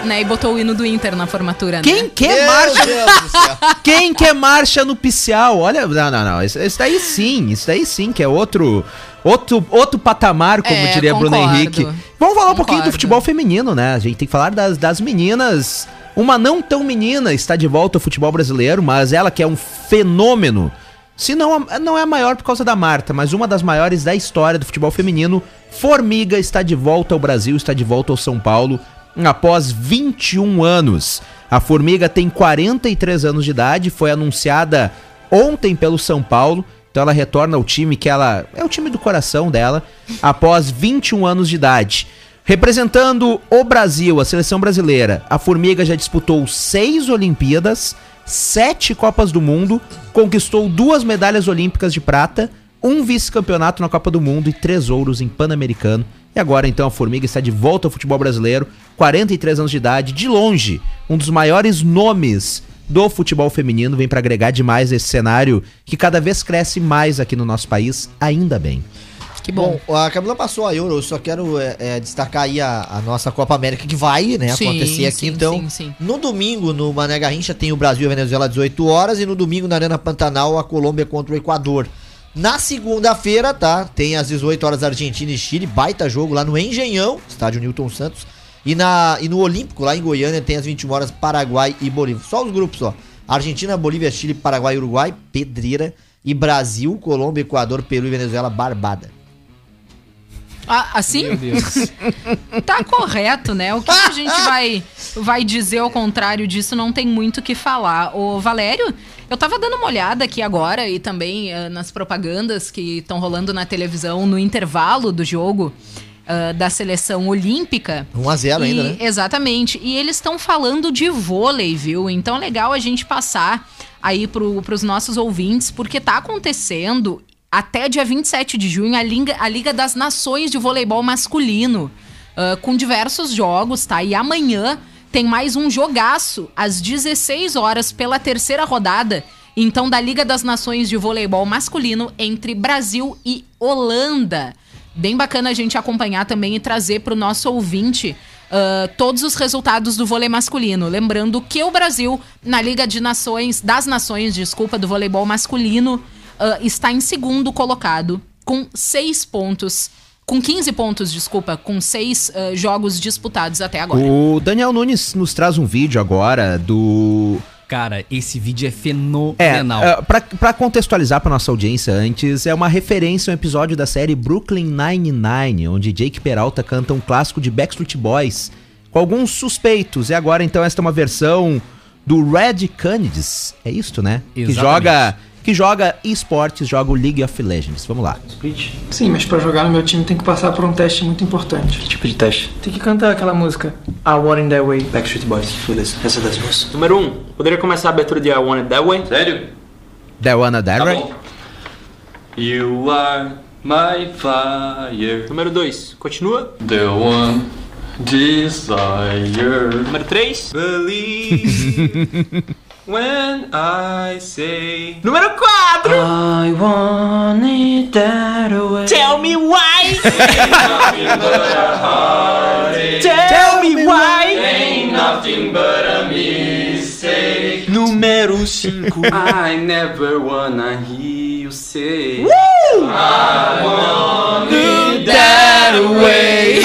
né? E botou o hino do Inter na formatura, Quem né? quer Meu marcha? Deus do céu. (laughs) Quem quer marcha nupcial? Olha, não, não, não. Isso, isso daí sim, isso daí sim, que é outro, outro, outro patamar, como É, diria Bruno concordo. Henrique. Vamos falar um pouquinho do futebol feminino, né? A gente tem que falar das, das meninas. Uma não tão menina está de volta ao futebol brasileiro, mas ela que é um fenômeno. Se não, não é a maior por causa da Marta, mas uma das maiores da história do futebol feminino. Formiga está de volta ao Brasil, está de volta ao São Paulo após 21 anos. A Formiga tem 43 anos de idade, foi anunciada ontem pelo São Paulo. Então ela retorna ao time que ela é o time do coração dela após 21 anos de idade. Representando o Brasil, a seleção brasileira, a Formiga já disputou seis Olimpíadas, sete Copas do Mundo, conquistou duas medalhas olímpicas de prata, um vice-campeonato na Copa do Mundo e três ouros em Pan-Americano. E agora então a Formiga está de volta ao futebol brasileiro, 43 anos de idade, de longe, um dos maiores nomes do futebol feminino, vem para agregar demais esse cenário que cada vez cresce mais aqui no nosso país, ainda bem. Que bom. Bom, a Camila passou a Euro, eu só quero é, é, destacar aí a, a nossa Copa América que vai, né, Sim, acontecer aqui. sim, então, sim, sim. no domingo, no Mané Garrincha, tem o Brasil e a Venezuela às 18 horas e no domingo na Arena Pantanal, a Colômbia contra o Equador. Na segunda-feira, tá, tem às 18 horas Argentina e Chile, baita jogo lá no Engenhão, estádio Newton Santos. E, na, e no Olímpico, lá em Goiânia, tem às 21 horas Paraguai e Bolívia. Só os grupos, ó. Argentina, Bolívia, Chile, Paraguai, Uruguai, Pedreira. E Brasil, Colômbia, Equador, Peru e Venezuela, Barbada. Ah, assim? Meu Deus. (laughs) Tá correto, né? O que, a gente (laughs) vai, vai dizer ao contrário disso não tem muito o que falar. Ô, Valério, eu tava dando uma olhada aqui agora e também eh, nas propagandas que estão rolando na televisão no intervalo do jogo ah, da seleção olímpica. 1 a 0 ainda, né? Exatamente. E eles estão falando de vôlei, viu? Então é legal a gente passar aí pro, pros nossos ouvintes, porque tá acontecendo até dia 27 de junho a Liga, a Liga das Nações de Voleibol Masculino, ah, com diversos jogos, tá? E amanhã tem mais um jogaço às 16 horas pela terceira rodada. Então, da Liga das Nações de Voleibol Masculino entre Brasil e Holanda. Bem bacana a gente acompanhar também e trazer para o nosso ouvinte ah, todos os resultados do vôlei masculino. Lembrando que o Brasil, na Liga de Nações, das Nações, desculpa, do voleibol masculino, ah, está em segundo colocado, com seis pontos. Com 15 pontos, desculpa, com seis ah, jogos disputados até agora. O Daniel Nunes nos traz um vídeo agora do. Cara, esse vídeo é fenomenal. é, pra, pra contextualizar pra nossa audiência antes, é uma referência a um episódio da série Brooklyn Nine-Nine, onde Jake Peralta canta um clássico de Backstreet Boys com alguns suspeitos. E agora, então, esta é uma versão do Red Canids. É isto, né? Que Exatamente. joga, que joga esportes, joga o League of Legends. Vamos lá. Sim, mas pra jogar no meu time tem que passar por um teste muito importante. Que tipo de teste? Tem que cantar aquela música I Want It That Way. Backstreet Boys, beleza, essa é das duas. Número 1, um, poderia começar a abertura de I Want It That Way? Sério? The Wanna Tá Dare? bom. You are my fire. Número 2, continua. The one desire. Número 3. Believe (laughs) when I say. Número 4. I want it that way. Tell me why. Tell me why. Ain't nothing but a mistake. Número (laughs) 5. I never wanna hear you say. That way.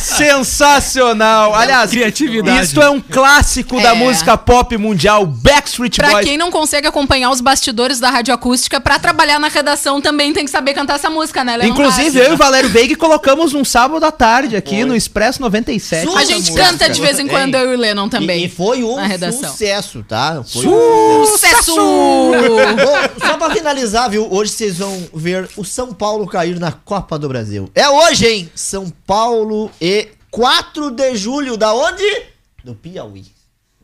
Sensacional! Aliás, Criatividade. isto é um clássico da É. música pop mundial, Backstreet Pra Boys. quem não consegue acompanhar os bastidores da Rádio Acústica, pra trabalhar na redação também tem que saber cantar essa música, né, Leandro Inclusive, eu e o Valério Veiga colocamos num sábado à tarde aqui no Expresso 97. A gente música. canta de vez em quando, eu e o Lennon também. E, e foi um na redação. sucesso, tá? Foi um Sucesso! Bom, só pra finalizar, viu? Hoje vocês vão ver o São Paulo cair na Copa do Brasil. É hoje, hein? São Paulo e 4 de julho, da onde? Do Piauí.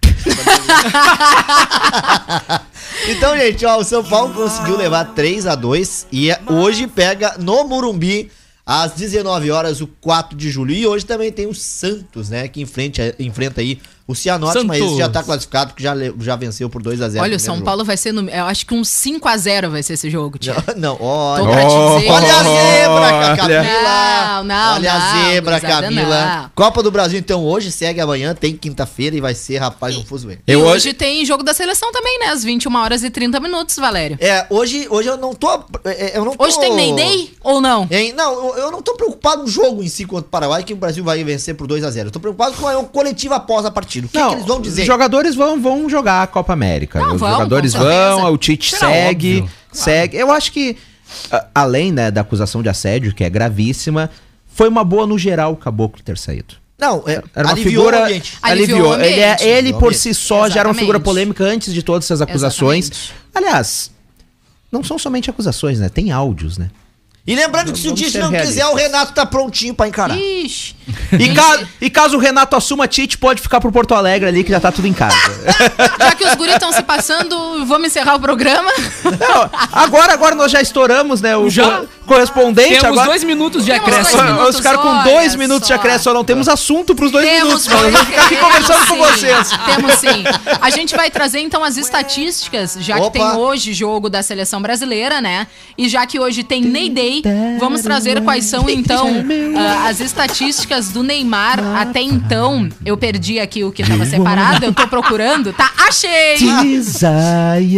(laughs) então, gente, ó, o São Paulo conseguiu levar 3 a 2 e é- hoje pega no Murumbi às 19 horas o 4 de julho. E hoje também tem o Santos, né, que enfrenta, enfrenta aí o Cianorte, mas Santos. esse já tá classificado porque já, já venceu por 2 a 0 Olha, o São primeiro Paulo vai ser no. Eu acho que um 5x0 vai ser esse jogo, tio. jogo. (laughs) Não, olha. Tô pra te dizer. Olha a zebra. Camila. Não, não, Olha a não, zebra, gurizada, Camila. não. Copa do Brasil, então, hoje segue amanhã, tem quinta-feira e vai ser, rapaz, um fuzuê. E Eu hoje hoje- tem jogo da seleção também, né? Às 21 horas e 30 minutos, Valério. É, hoje, hoje eu não tô. é, Eu não tô Hoje tem Mayday ou não? Hein? Não, eu, eu não tô preocupado no jogo em si contra o Paraguai, que o Brasil vai vencer por 2 a 0 Eu tô preocupado com a coletiva após a partida. O que, que eles vão dizer? Os jogadores vão, vão jogar a Copa América. Não, os vão, jogadores vão, o Tite Será segue, óbvio. segue. Eu acho que, além né, da acusação de assédio, que é gravíssima, foi uma boa no geral o Caboclo ter saído. Não, é, Era uma aliviou figura. Aliviou Aliviou. Ele, é, ele por si só já era uma figura Exatamente. polêmica antes de todas essas acusações. Exatamente. Aliás, não são somente acusações, né? Tem áudios, né? E lembrando que se o Vamos Tite não quiser, o Renato tá prontinho pra encarar. Ixi. E, ca- e caso o Renato assuma Tite, pode ficar pro Porto Alegre ali, que já tá tudo em casa. (laughs) Já que os guris estão se passando, vamos encerrar o programa. Não, agora, agora nós já estouramos, né? O Já. co- correspondente Temos agora. dois minutos de Temos acréscimo. dois minutos, Os caras com dois minutos de só. acréscimo, só não temos assunto pros dois minutos. Nós vamos ficar aqui temos conversando com sim, vocês. Temos sim. (laughs) A gente vai trazer então as estatísticas, já Opa. que tem hoje jogo da seleção brasileira, né? E já que hoje tem Ney Day, vamos trazer quais são então ah, as estatísticas do Neymar até então. Eu perdi aqui o que tava separado, eu tô procurando. Tá, achei!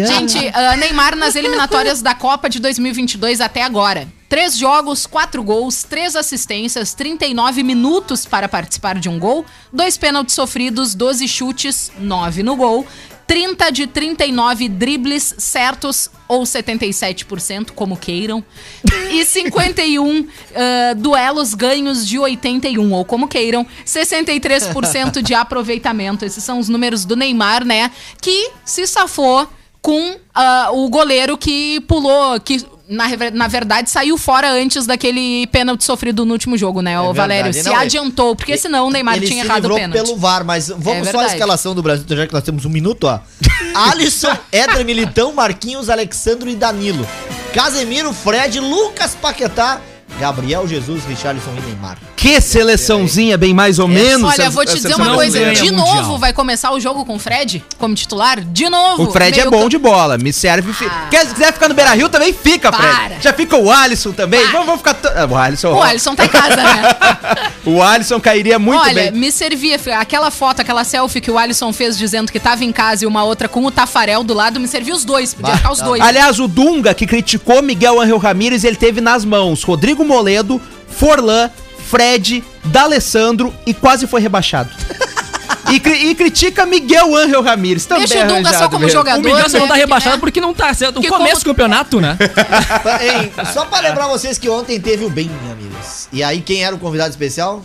Gente, ah, Neymar nas eliminatórias da Copa de 2022 até agora. Três jogos, quatro gols, três assistências, 39 minutos para participar de um gol, dois pênaltis sofridos, 12 chutes, 9 no gol, 30 de 39 dribles certos, ou 77%, como queiram, e 51 (laughs) ah, duelos ganhos de 81, ou como queiram, 63% de aproveitamento. Esses são os números do Neymar, né? Que se safou com ah, o goleiro que pulou, que na, na verdade saiu fora antes daquele pênalti sofrido no último jogo, né? o verdade, Valério se não, ele- adiantou, porque senão o Neymar tinha errado o pênalti. pelo VAR, mas vamos É só a escalação do Brasil, já que nós temos um minuto, ó. (laughs) Alisson, Éder Militão, Marquinhos, Alexandro e Danilo. Casemiro, Fred, Lucas Paquetá, Gabriel Jesus, Richarlison e Neymar. Que seleçãozinha, bem mais ou menos. Olha, vou te dizer uma coisa, ganha de mundial. novo vai começar o jogo com o Fred como titular? De novo. O Fred é bom de bola, me serve. Ah. Quer, se quiser ficar no Beira Rio, também fica, Para. Fred. Já fica o Alisson também. Para. Vamos, vamos ficar. t- Ah, O Alisson. O Alisson tá em casa, né? (laughs) o Alisson cairia muito Olha, bem. me servia aquela foto, aquela selfie que o Alisson fez dizendo que tava em casa e uma outra com o Tafarel do lado, me servia os dois, podia Bah, ficar os tá. dois. Aliás, o Dunga, que criticou Miguel Angel Ramírez, ele teve nas mãos Rodrigo Moledo, Forlan, Fred, D'Alessandro e quase foi rebaixado. (laughs) e, cri- e critica Miguel Angel Ramírez também. Deixa o Dunga só como mesmo. jogador. O Miguel só não tá né, rebaixado né? porque não tá certo. O Porque começo como- do campeonato, né? (laughs) Hein, só pra lembrar vocês que ontem teve o bem, amigos. E aí, quem era o convidado especial?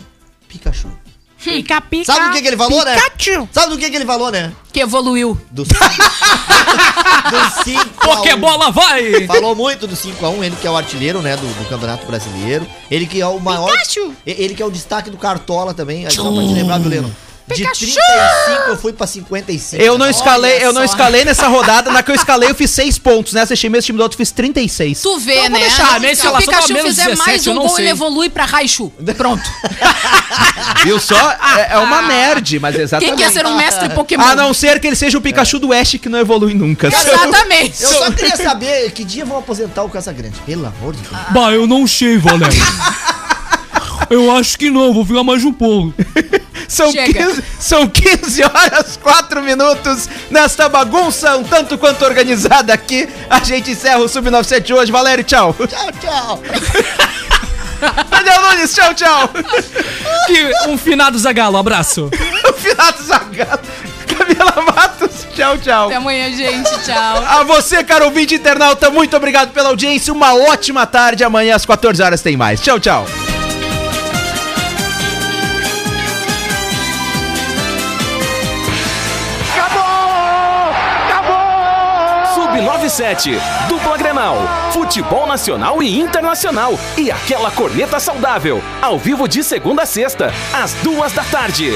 Pikachu. Pica, pica. Sabe do que, que ele falou, né? Sabe do que, que ele falou, né? Que evoluiu. Do 5 (laughs) do 5 Pokebola vai! Falou muito do 5x1, ele que é o artilheiro, né, do, do Campeonato Brasileiro. Ele que é o maior. E- Ele que é o destaque do Cartola também. Aí, só pra te lembrar, Vileno. De Pikachu! 35 eu fui pra 55. Eu não escalei, eu não escalei nessa (laughs) rodada. Na que eu escalei, eu fiz 6 pontos. Nessa achei mesmo time do outro, fiz 36. Tu vê, Então, né? deixar, minha Se o Pikachu fizer 17, mais um não gol, sei. ele evolui pra Raichu. Pronto. (laughs) Viu só? É, é uma nerd, mas Quem exatamente. quer ser um mestre Pokémon? A não ser que ele seja o Pikachu do Ash que não evolui nunca. (laughs) Exatamente. Eu só queria saber que dia vão aposentar o Casagrande. Pelo amor de Deus. Bah, eu não sei, Valério. Eu acho que não, vou ficar mais um pouco. São Chega. 15, são 15 horas, 4 minutos nesta bagunça um tanto quanto organizada aqui. A gente encerra o Sub-97 hoje. Valério, tchau. Tchau, tchau. (laughs) Daniel Nunes, tchau, tchau. Que um finado Zagalo, abraço. (laughs) O final do Zagalo. Camila Matos, tchau, tchau. Até amanhã, gente. Tchau. A você, caro ouvinte internauta, muito obrigado pela audiência. Uma ótima tarde. Amanhã às 14 horas tem mais. Tchau, tchau. Sub-97, dupla Grenal, futebol nacional e internacional. E aquela corneta saudável, ao vivo de segunda a sexta, às duas da tarde.